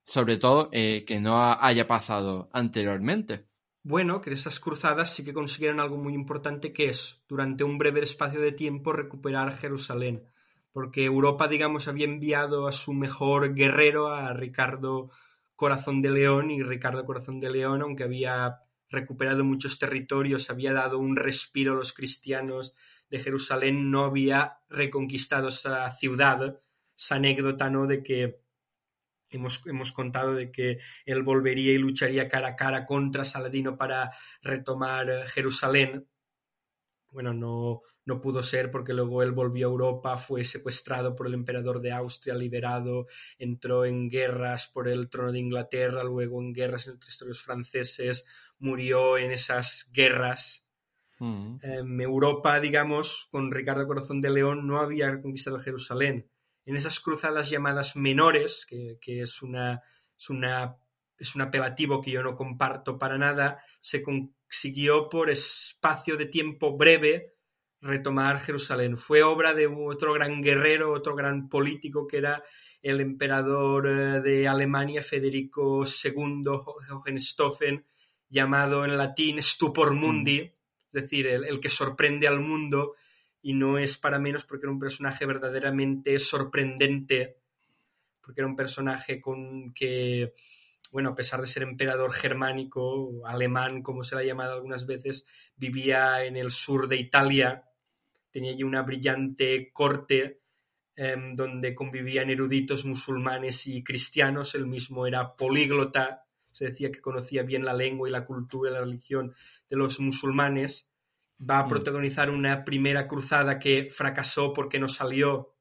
S1: sobre todo eh, que no haya pasado anteriormente.
S2: Bueno, que esas cruzadas sí que consiguieron algo muy importante que es, durante un breve espacio de tiempo, recuperar Jerusalén. Porque Europa, digamos, había enviado a su mejor guerrero, a Ricardo Corazón de León, y Ricardo Corazón de León, aunque había recuperado muchos territorios, había dado un respiro a los cristianos de Jerusalén no había reconquistado esa ciudad, esa anécdota, ¿no? De que hemos, hemos contado de que él volvería y lucharía cara a cara contra Saladino para retomar Jerusalén. bueno, no, no pudo ser porque luego él volvió a Europa, fue secuestrado por el emperador de Austria, liberado, entró en guerras por el trono de Inglaterra, luego en guerras entre los franceses, murió en esas guerras.
S1: Mm.
S2: En Europa, digamos, con Ricardo Corazón de León no había conquistado Jerusalén. En esas cruzadas llamadas menores, que, que es, una, es, una, es un apelativo que yo no comparto para nada, se consiguió por espacio de tiempo breve retomar Jerusalén. Fue obra de otro gran guerrero, otro gran político que era el emperador eh, de Alemania, Federico II Hohenstaufen, llamado en latín Stupor Mundi, es decir, el, el, que sorprende al mundo, y no es para menos porque era un personaje verdaderamente sorprendente, porque era un personaje con que, bueno, a pesar de ser emperador germánico, alemán, como se le ha llamado algunas veces, vivía en el sur de Italia, tenía allí una brillante corte eh, donde convivían eruditos musulmanes y cristianos, él mismo era políglota, se decía que conocía bien la lengua y la cultura y la religión de los musulmanes, va a protagonizar una primera cruzada que fracasó porque no salió,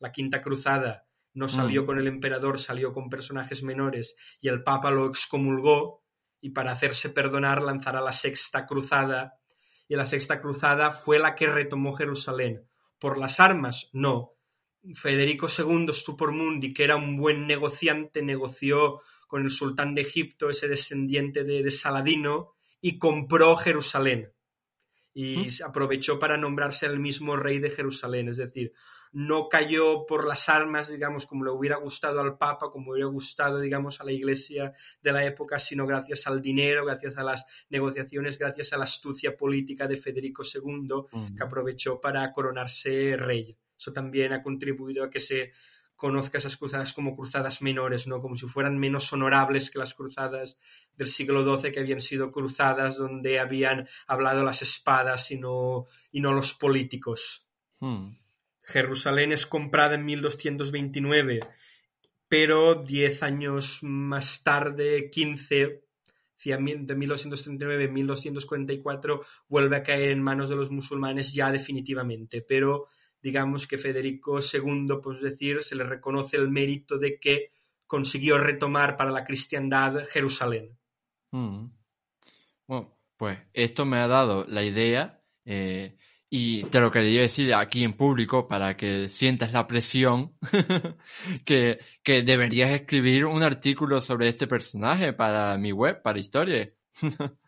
S2: la quinta cruzada, no salió mm. con el emperador, salió con personajes menores y el Papa lo excomulgó y para hacerse perdonar lanzará la sexta cruzada y la sexta cruzada fue la que retomó Jerusalén. ¿Por las armas? No. Federico II Mundi, que era un buen negociante, negoció con el sultán de Egipto, ese descendiente de, de Saladino, y compró Jerusalén. Y ¿Mm? aprovechó para nombrarse el mismo rey de Jerusalén. Es decir, no cayó por las armas, digamos, como le hubiera gustado al Papa, como hubiera gustado, digamos, a la Iglesia de la época, sino gracias al dinero, gracias a las negociaciones, gracias a la astucia política de Federico II, que aprovechó para coronarse rey. Eso también ha contribuido a que se conozca esas cruzadas como cruzadas menores, ¿no? Como si fueran menos honorables que las cruzadas del siglo XII, que habían sido cruzadas donde habían hablado las espadas y no, y no los políticos.
S1: Hmm.
S2: Jerusalén es comprada en 1229, pero diez años más tarde, 15, de 1239 a 1244, vuelve a caer en manos de los musulmanes ya definitivamente. Pero digamos que Federico II, pues decir, se le reconoce el mérito de que consiguió retomar para la cristiandad Jerusalén.
S1: Mm. Bueno, pues esto me ha dado la idea eh, y te lo quería decir aquí en público para que sientas la presión que, que deberías escribir un artículo sobre este personaje para mi web, para historia.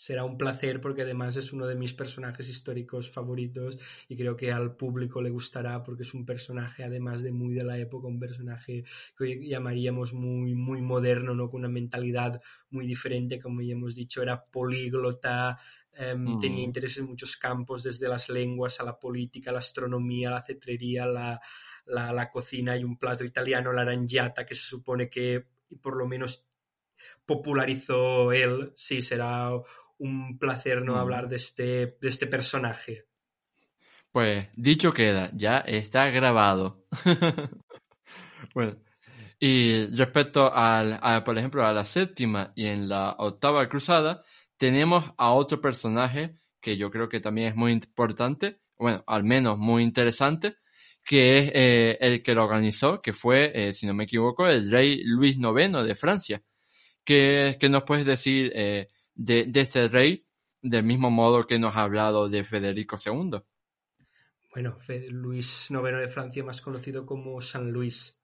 S2: Será un placer porque además es uno de mis personajes históricos favoritos y creo que al público le gustará porque es un personaje además de muy de la época, un personaje que hoy llamaríamos muy, muy moderno, ¿no? con una mentalidad muy diferente, como ya hemos dicho, era políglota, Um, mm. Tenía interés en muchos campos, desde las lenguas a la política, la astronomía, la cetrería, la, la, la cocina y un plato italiano, la arangiata, que se supone que por lo menos popularizó él. Sí, será un placer no mm. hablar de este, de este personaje.
S1: Pues dicho queda, ya está grabado. bueno, y respecto al, a, por ejemplo, a la séptima y en la octava cruzada, tenemos a otro personaje que yo creo que también es muy importante, bueno, al menos muy interesante, que es eh, el que lo organizó, que fue, eh, si no me equivoco, el rey Luis IX de Francia. ¿Qué, nos puedes decir eh, de, este rey, del mismo modo que nos ha hablado de Federico II?
S2: Bueno, Luis IX de Francia, más conocido como San Luis.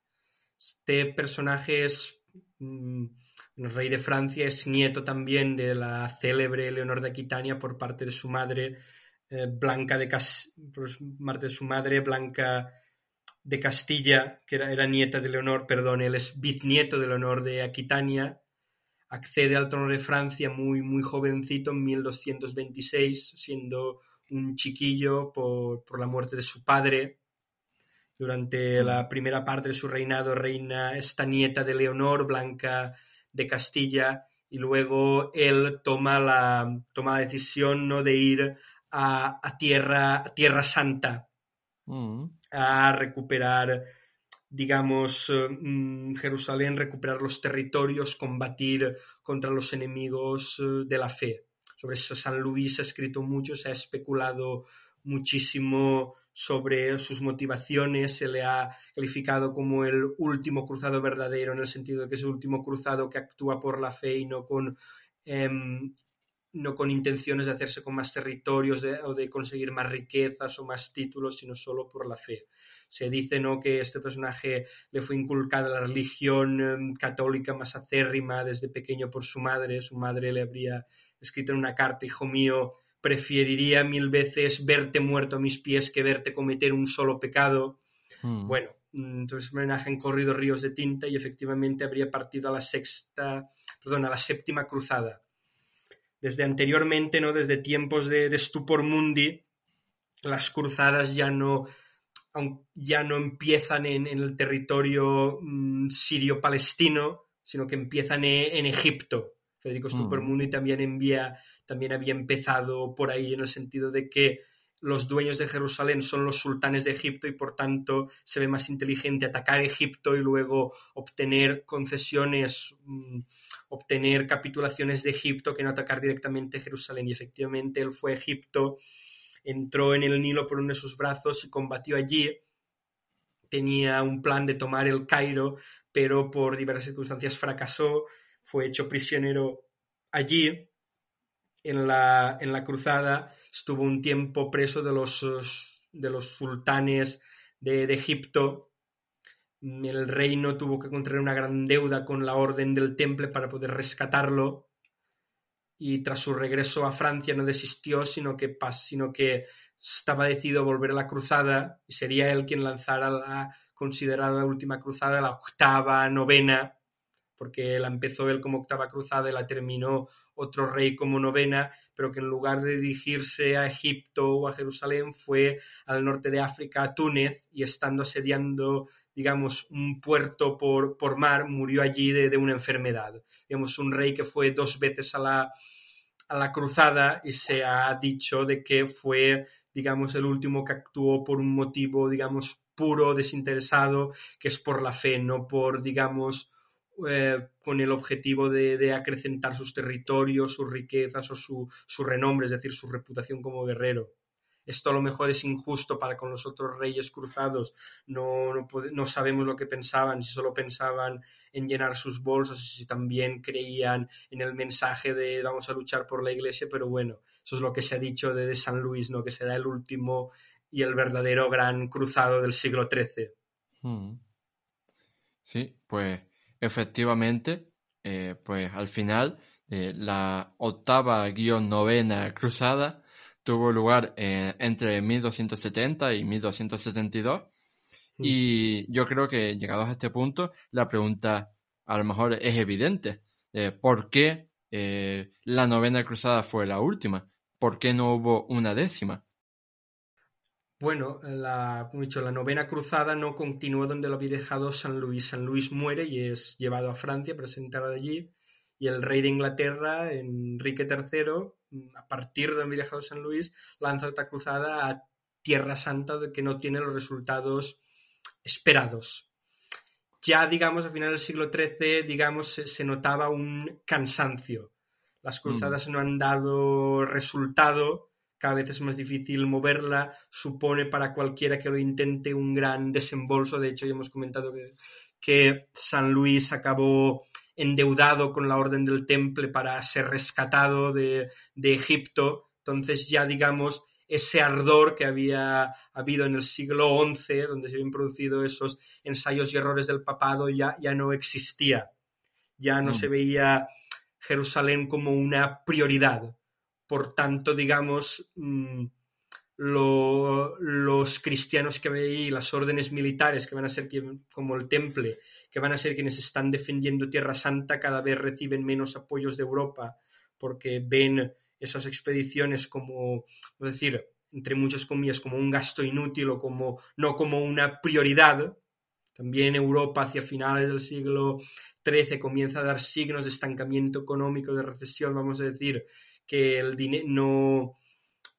S2: Este personaje es... Mm, rey de Francia es nieto también de la célebre Leonor de Aquitania por parte de su madre, eh, Blanca de por parte de su madre, Blanca de Castilla, que era, era, nieta de Leonor, perdón, él es bisnieto de Leonor de Aquitania, accede al trono de Francia muy, muy jovencito en 1226, siendo un chiquillo por, por la muerte de su padre. Durante la primera parte de su reinado reina esta nieta de Leonor, Blanca de Castilla y luego él toma la, toma la decisión ¿no? de ir a, a tierra, a tierra Santa
S1: mm.
S2: a recuperar, digamos, mm, Jerusalén, recuperar los territorios, combatir contra los enemigos eh, de la fe. sobre San Luis ha escrito mucho, se ha especulado muchísimo sobre sus motivaciones, se le ha calificado como el último cruzado verdadero, en el sentido de que es el último cruzado que actúa por la fe y no con, em, no con intenciones de hacerse con más territorios o de conseguir más riquezas o más títulos, sino solo por la fe. Se dice ¿no? que este personaje le fue inculcada la religión em, católica más acérrima desde pequeño por su madre. Su madre le habría escrito en una carta, hijo mío, preferiría mil veces verte muerto a mis pies que verte cometer un solo pecado. Hmm. Bueno, mm, entonces homenaje en corrido ríos de tinta y efectivamente habría partido a la sexta, perdón, a la séptima cruzada. Desde anteriormente, ¿no? Desde tiempos de, de Stupor Mundi, las cruzadas ya no, ya no empiezan en, el territorio mm, sirio-palestino, sino que empiezan e, en, Egipto. Federico mm. también envía, también había empezado por ahí en el sentido de que los dueños de Jerusalén son los sultanes de Egipto y por tanto se ve más inteligente atacar Egipto y luego obtener concesiones, mm, obtener capitulaciones de Egipto que no atacar directamente Jerusalén. Y efectivamente él fue a Egipto entró en el Nilo por uno de sus brazos y combatió allí. Tenía un plan de tomar el Cairo, pero por diversas circunstancias fracasó. Fue hecho prisionero allí. En la, en la cruzada estuvo un tiempo preso de los, de los sultanes de, de Egipto. El reino tuvo que contraer una gran deuda con la orden del Temple para poder rescatarlo y tras su regreso a Francia no desistió, sino que, sino que estaba decidido a volver a la cruzada y sería él quien lanzara la considerada última cruzada, la octava, novena, porque la empezó él como octava cruzada y la terminó otro rey como novena, pero que en lugar de dirigirse a Egipto o a Jerusalén fue al norte de África, a Túnez, y estando asediando digamos, un puerto por, por mar, murió allí de, de, una enfermedad. Digamos, un rey que fue dos veces a la, a la cruzada y se ha dicho de que fue, digamos, el último que actuó por un motivo, digamos, puro, desinteresado, que es por la fe, no por, digamos, eh, con el objetivo de, de, acrecentar sus territorios, sus riquezas o su, su renombre, es decir, su reputación como guerrero esto a lo mejor es injusto para con los otros reyes cruzados, no, no, sabemos lo que pensaban, si solo pensaban en llenar sus bolsas, si también creían en el mensaje de vamos a luchar por la iglesia, pero bueno, eso es lo que se ha dicho de, San Luis, ¿no? que será el último y el verdadero gran cruzado del siglo XIII. Hmm.
S1: Sí, pues efectivamente, eh, pues al final eh, la octava guion novena cruzada tuvo lugar eh, entre 1270 y 1272. Mm. Y yo creo que llegados a este punto, la pregunta a lo mejor es evidente. Eh, ¿Por qué eh, la novena cruzada fue la última? ¿Por qué no hubo una décima?
S2: Bueno, la, como he dicho, la novena cruzada no continuó donde lo había dejado San Luis. San Luis muere y es llevado a Francia, presentado allí, y el rey de Inglaterra, Enrique III, a partir de donde viajado San Luis, lanza otra cruzada a Tierra Santa que no tiene los resultados esperados. Ya, digamos, a final del siglo XIII, digamos, se, notaba un cansancio. Las cruzadas mm. no han dado resultado, cada vez es más difícil moverla, supone para cualquiera que lo intente un gran desembolso. De hecho, ya hemos comentado que, que San Luis acabó endeudado con la Orden del Temple para ser rescatado de, Egipto. Entonces ya digamos ese ardor que había habido en el siglo XI, donde se habían producido esos ensayos y errores del papado, ya, ya no existía. Ya no mm. se veía Jerusalén como una prioridad. Por tanto, digamos, los cristianos que veis, las órdenes militares que van a ser como el temple, que van a ser quienes están defendiendo Tierra Santa, cada vez reciben menos apoyos de Europa porque ven esas expediciones como, es decir, entre muchas comillas, como un gasto inútil o como no como una prioridad. También Europa hacia finales del siglo XIII comienza a dar signos de estancamiento económico, de recesión, vamos a decir, que el dinero no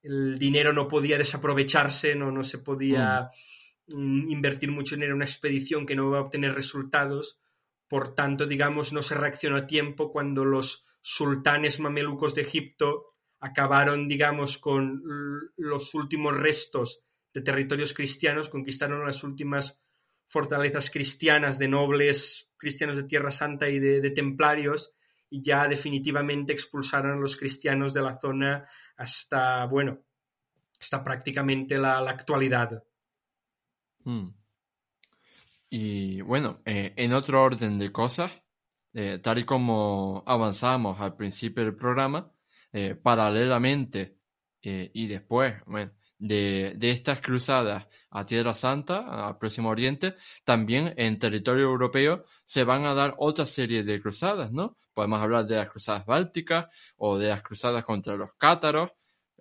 S2: el dinero no podía desaprovecharse, no, no se podía mm. Mm, invertir mucho dinero en una expedición que no va a obtener resultados. Por tanto, digamos, no se reaccionó a tiempo cuando los sultanes mamelucos de Egipto acabaron, digamos, con los últimos restos de territorios cristianos, conquistaron las últimas fortalezas cristianas de nobles cristianos de Tierra Santa y de, templarios y ya definitivamente expulsaron a los cristianos de la zona hasta, bueno, hasta prácticamente la, actualidad.
S1: Hmm. Y bueno, eh, en otro orden de cosas, eh, tal y como avanzamos al principio del programa, eh, paralelamente y después, bueno, de, de, estas cruzadas a Tierra Santa, al Próximo Oriente, también en territorio europeo se van a dar otra serie de cruzadas, ¿no? Podemos hablar de las cruzadas bálticas o de las cruzadas contra los cátaros,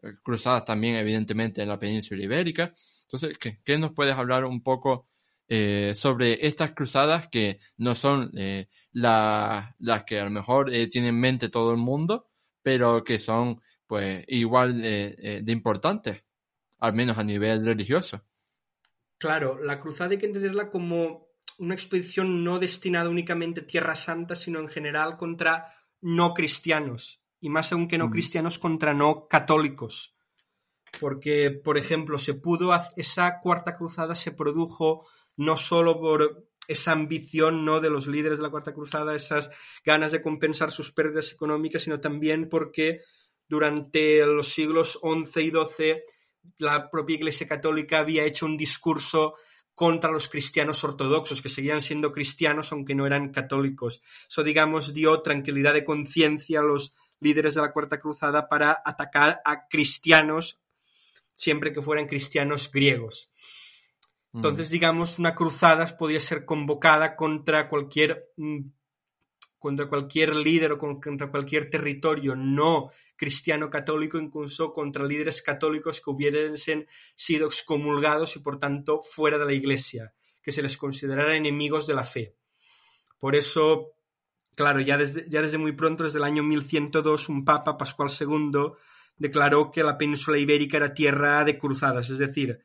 S1: eh, cruzadas también evidentemente en la península ibérica. Entonces, ¿qué, nos puedes hablar un poco eh, sobre estas cruzadas que no son eh, las que a lo mejor eh, tiene en mente todo el mundo, pero que son pues igual de importantes? al menos a nivel religioso.
S2: Claro, la cruzada hay que entenderla como una expedición no destinada únicamente a Tierra Santa, sino en general contra no cristianos, y más aún que no mm. cristianos contra no católicos. Porque, por ejemplo, se pudo, esa cuarta cruzada se produjo no solo por esa ambición ¿no? de los líderes de la Cuarta Cruzada, esas ganas de compensar sus pérdidas económicas, sino también porque durante los siglos XI y XII la propia Iglesia Católica había hecho un discurso contra los cristianos ortodoxos, que seguían siendo cristianos aunque no eran católicos. Eso, digamos, dio tranquilidad de conciencia a los líderes de la Cuarta Cruzada para atacar a cristianos siempre que fueran cristianos griegos. Mm. Entonces, digamos, una cruzada podía ser convocada contra cualquier mm, contra cualquier líder o contra cualquier territorio no cristiano católico, incluso contra líderes católicos que hubiesen sido excomulgados y por tanto fuera de la iglesia, que se les considerara enemigos de la fe. Por eso, claro, ya desde, ya desde muy pronto, desde el año 1102, un papa, Pascual II, declaró que la península ibérica era tierra de cruzadas, es decir,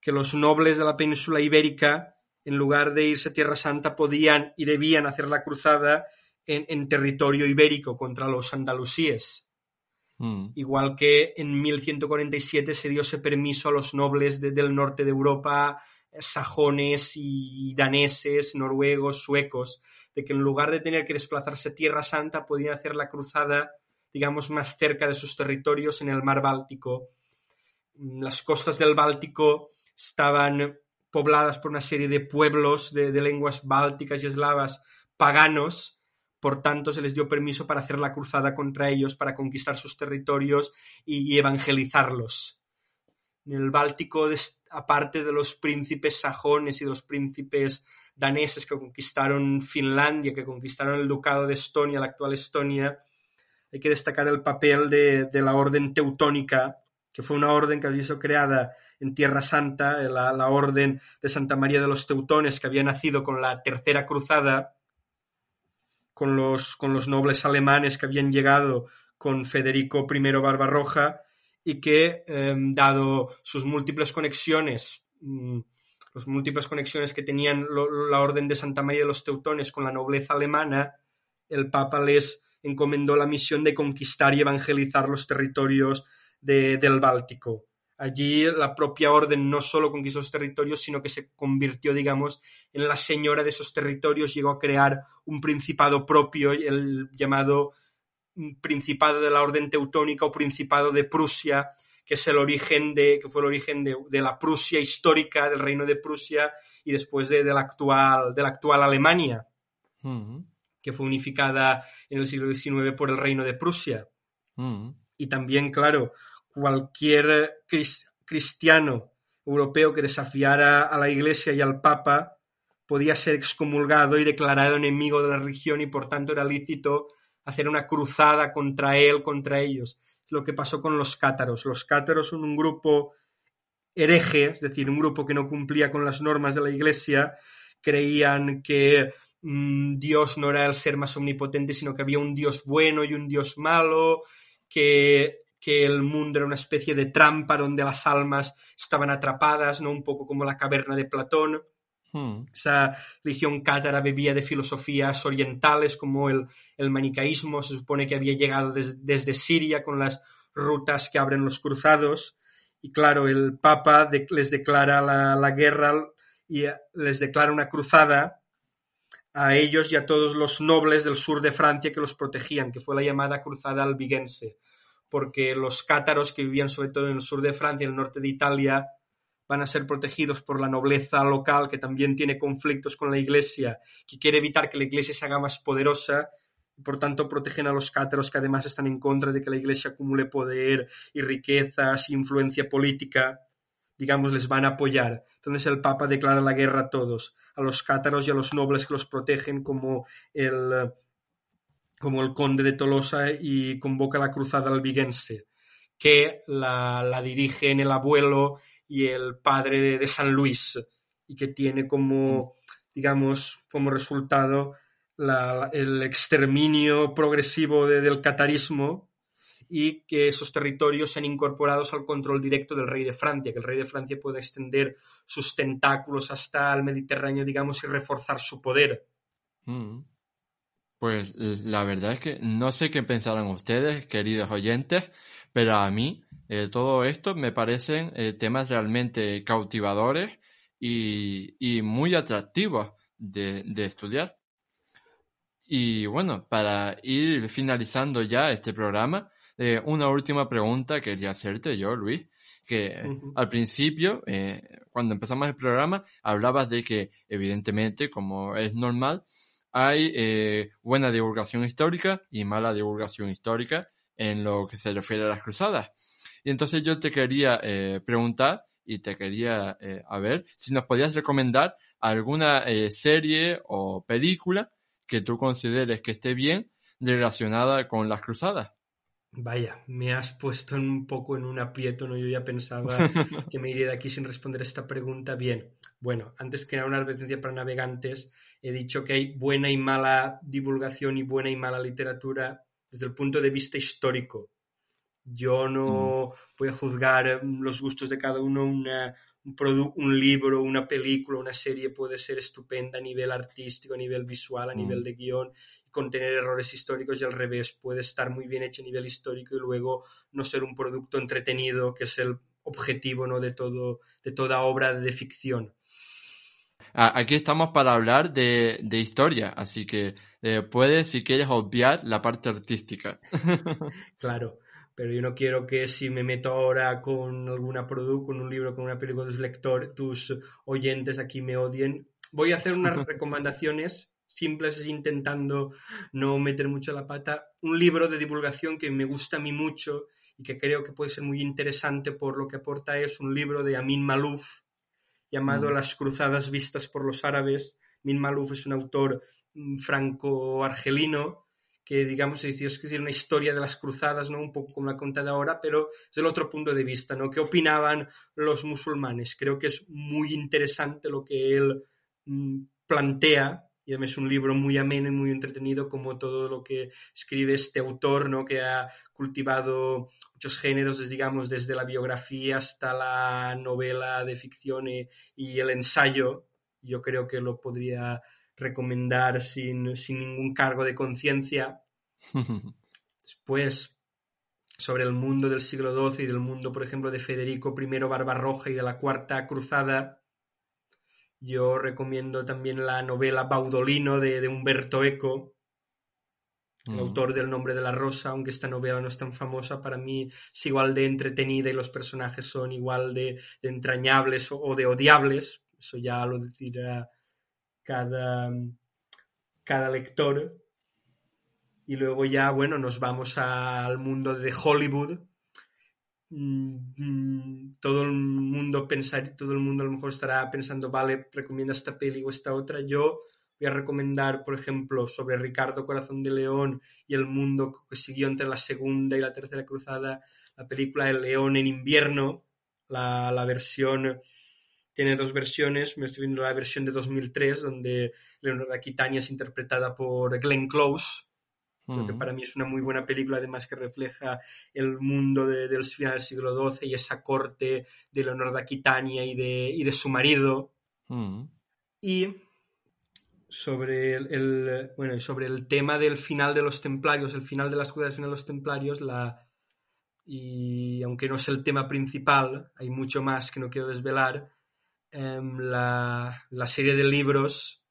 S2: que los nobles de la península ibérica, en lugar de irse a Tierra Santa, podían y debían hacer la cruzada en, territorio ibérico contra los andalusíes. Mm. Igual que en 1147 se dio ese permiso a los nobles del norte de Europa, sajones y daneses, noruegos, suecos, de que en lugar de tener que desplazarse a Tierra Santa podían hacer la cruzada, digamos, más cerca de sus territorios en el mar Báltico. Las costas del Báltico estaban pobladas por una serie de pueblos de lenguas bálticas y eslavas paganos, por tanto se les dio permiso para hacer la cruzada contra ellos, para conquistar sus territorios y, evangelizarlos. En el Báltico, aparte de los príncipes sajones y de los príncipes daneses que conquistaron Finlandia, que conquistaron el ducado de Estonia, la actual Estonia, hay que destacar el papel de, la orden teutónica, que fue una orden que había sido creada en Tierra Santa, la, la, orden de Santa María de los Teutones, que había nacido con la Tercera Cruzada, con los, con los nobles alemanes que habían llegado con Federico I Barbarroja y que, em, dado sus múltiples conexiones, mm, las múltiples conexiones que tenían la Orden de Santa María de los Teutones con la nobleza alemana, el Papa les encomendó la misión de conquistar y evangelizar los territorios del Báltico. Allí la propia orden no solo conquistó esos territorios, sino que se convirtió, digamos, en la señora de esos territorios, llegó a crear un principado propio, el llamado Principado de la Orden Teutónica o Principado de Prusia, que es el origen de, que fue el origen de, la Prusia histórica, del reino de Prusia, y después de, la, actual, de la actual Alemania, que fue unificada en el siglo XIX por el reino de Prusia. Y también, claro, cualquier cristiano europeo que desafiara a la Iglesia y al Papa podía ser excomulgado y declarado enemigo de la religión y por tanto era lícito hacer una cruzada contra él, contra ellos. Lo que pasó con los cátaros. Los cátaros son un grupo hereje, es decir, un grupo que no cumplía con las normas de la Iglesia, creían que mm, Dios no era el ser más omnipotente, sino que había un Dios bueno y un Dios malo, que que el mundo era una especie de trampa donde las almas estaban atrapadas, ¿no? Un poco como la caverna de Platón. Hmm. Esa religión cátara bebía de filosofías orientales como el, manicaísmo, se supone que había llegado desde Siria con las rutas que abren los cruzados. Y claro, el Papa les declara la, guerra y les declara una cruzada a ellos y a todos los nobles del sur de Francia que los protegían, que fue la llamada Cruzada Albigense, porque los cátaros que vivían sobre todo en el sur de Francia y en el norte de Italia van a ser protegidos por la nobleza local que también tiene conflictos con la iglesia, que quiere evitar que la iglesia se haga más poderosa y por tanto protegen a los cátaros que además están en contra de que la iglesia acumule poder y riquezas y influencia política digamos, les van a apoyar. Entonces el Papa declara la guerra a todos, a los cátaros y a los nobles que los protegen, como el, como el conde de Tolosa, y convoca la cruzada albigense, que la, la dirigen el abuelo y el padre de, San Luis, y que tiene como, digamos, como resultado el exterminio progresivo del catarismo y que esos territorios sean incorporados al control directo del rey de Francia, que el rey de Francia pueda extender sus tentáculos hasta el Mediterráneo, digamos, y reforzar su poder.
S1: Mm. Pues la verdad es que no sé qué pensarán ustedes, queridos oyentes, pero a mí eh, todo esto me parecen eh, temas realmente cautivadores y, muy atractivos de, de estudiar. Y bueno, para ir finalizando ya este programa, eh, una última pregunta quería hacerte yo, Luis, que al principio, eh, cuando empezamos el programa, hablabas de que, evidentemente, como es normal, hay eh, buena divulgación histórica y mala divulgación histórica en lo que se refiere a las cruzadas. Y entonces yo te quería preguntar y te quería a ver si nos podías recomendar alguna serie o película que tú consideres que esté bien relacionada con las cruzadas.
S2: Vaya, me has puesto un poco en un aprieto, ¿no? Yo ya pensaba que me iría de aquí sin responder esta pregunta. Bien, bueno, antes que nada una advertencia para navegantes, he dicho que hay buena y mala divulgación y buena y mala literatura desde el punto de vista histórico. Yo no mm. voy a juzgar mm, los gustos de cada uno. Una, un, un libro, una película, una serie puede ser estupenda a nivel artístico, a nivel visual, a mm. nivel de guion, contener errores históricos y al revés, puede estar muy bien hecho a nivel histórico y luego no ser un producto entretenido, que es el objetivo ¿no? de, todo, de toda obra de ficción.
S1: Aquí estamos para hablar de, historia, así que eh, puedes, si quieres, obviar la parte artística.
S2: claro, pero yo no quiero que si me meto ahora con alguna producto, con un libro, con una película, tus lectores, tus oyentes aquí me odien. Voy a hacer unas recomendaciones simples intentando no meter mucho la pata, un libro de divulgación que me gusta a mí mucho y que creo que puede ser muy interesante por lo que aporta es un libro de Amin Malouf llamado mm. Las cruzadas vistas por los árabes. Amin Malouf es un autor mm, franco-argelino que digamos es decir una historia de las cruzadas, ¿no? Un poco como la contada ahora, pero desde el otro punto de vista, ¿no? ¿Qué opinaban los musulmanes? Creo que es muy interesante lo que él mm, plantea y además es un libro muy ameno y muy entretenido como todo lo que escribe este autor, ¿no? que ha cultivado muchos géneros, digamos, desde la biografía hasta la novela de ficción y, el ensayo. Yo creo que lo podría recomendar sin, sin ningún cargo de conciencia. Después, sobre el mundo del siglo XII y del mundo, por ejemplo, de Federico I Barbarroja y de la Cuarta Cruzada, yo recomiendo también la novela Baudolino de, Humberto Eco, el mm. autor del Nombre de la Rosa, aunque esta novela no es tan famosa, para mí es igual de entretenida y los personajes son igual de, entrañables o, de odiables. Eso ya lo dirá cada, cada lector. Y luego ya, bueno, nos vamos al mundo de Hollywood, todo el mundo pensar, todo el mundo a lo mejor estará pensando, vale, recomienda esta peli o esta otra. Yo voy a recomendar, por ejemplo, sobre Ricardo Corazón de León y el mundo que siguió entre la segunda y la tercera cruzada, la película El León en invierno, la, la versión tiene dos versiones, me estoy viendo la versión de 2003, donde Leonora Aquitania es interpretada por Glenn Close, porque para mí es una muy buena película, además que refleja el mundo del final del siglo XII y esa corte de Leonor de Aquitania y de, y de su marido. Y sobre el, bueno, sobre el tema del final de los templarios, el final de las cruzadas de los templarios, la, y aunque no es el tema principal, hay mucho más que no quiero desvelar, em, la, serie de libros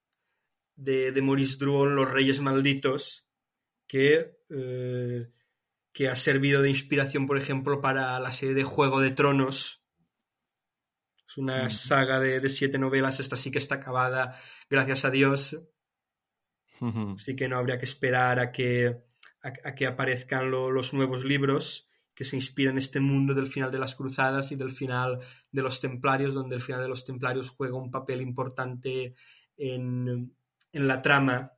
S2: de, de Maurice Druon, Los Reyes Malditos, que, eh, que ha servido de inspiración, por ejemplo, para la serie de Juego de Tronos. Es una saga de, siete novelas, esta sí que está acabada, gracias a Dios. Así que no habría que esperar a que, a, que aparezcan los nuevos libros que se inspiran en este mundo del final de las cruzadas y del final de los templarios, donde el final de los templarios juega un papel importante en, la trama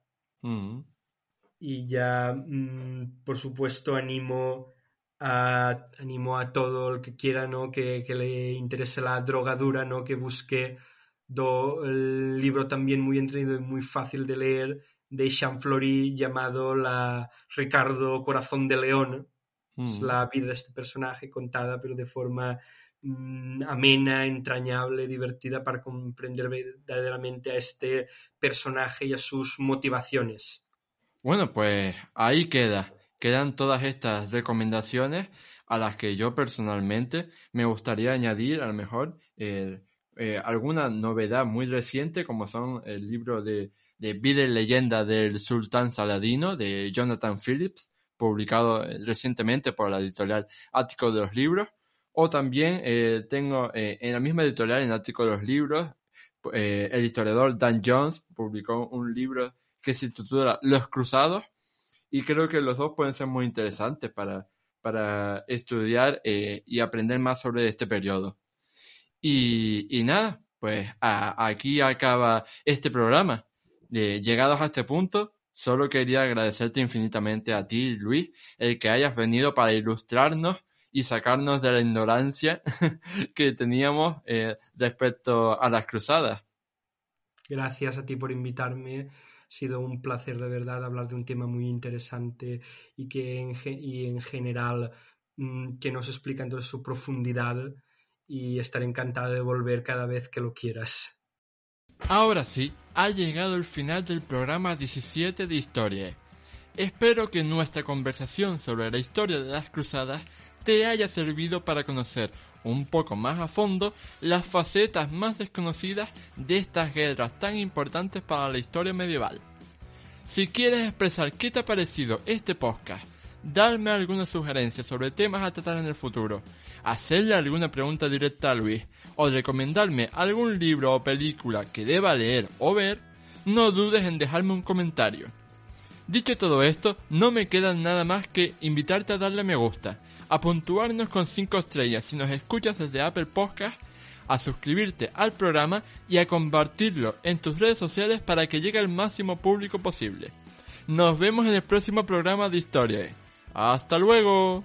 S2: y ya, mm, por supuesto, animo a, animo a todo el que quiera, ¿no? Que, le interese la drogadura, ¿no? Que busque el libro también muy entretenido y muy fácil de leer de Flory llamado la Ricardo Corazón de León. Es mm. la vida de este personaje contada, pero de forma mm, amena, entrañable, divertida para comprender verdaderamente a este personaje y a sus motivaciones.
S1: Bueno, pues ahí queda. Quedan todas estas recomendaciones a las que yo personalmente me gustaría añadir a lo mejor eh, alguna novedad muy reciente como son el libro de, de Vida Leyenda del Sultán Saladino de Jonathan Phillips, publicado eh, recientemente por la editorial Ático de los Libros. O también eh, tengo en la misma editorial, en Ático de los Libros, el historiador Dan Jones publicó un libro que se titula Los Cruzados y creo que los dos pueden ser muy interesantes para, para estudiar eh, y aprender más sobre este periodo. Y, y nada, pues aquí acaba este programa. Eh, llegados a este punto, solo quería agradecerte infinitamente a ti, Luis, el que hayas venido para ilustrarnos y sacarnos de la ignorancia que teníamos eh, respecto a las cruzadas.
S2: Gracias a ti por invitarme sido un placer de verdad hablar de un tema muy interesante y que en, y en general mm, que nos explica en toda su profundidad y estaré encantado de volver cada vez que lo quieras.
S1: Ahora sí, ha llegado el final del programa 17 de Historia. Espero que nuestra conversación sobre la historia de las cruzadas te haya servido para conocer un poco más a fondo las facetas más desconocidas de estas guerras tan importantes para la historia medieval. Si quieres expresar qué te ha parecido este podcast, darme alguna sugerencia sobre temas a tratar en el futuro, hacerle alguna pregunta directa a Luis o recomendarme algún libro o película que deba leer o ver, no dudes en dejarme un comentario. Dicho todo esto, no me queda nada más que invitarte a darle me gusta, a puntuarnos con 5 estrellas si nos escuchas desde Apple Podcast, a suscribirte al programa y a compartirlo en tus redes sociales para que llegue al máximo público posible. Nos vemos en el próximo programa de Historia. ¡Hasta luego!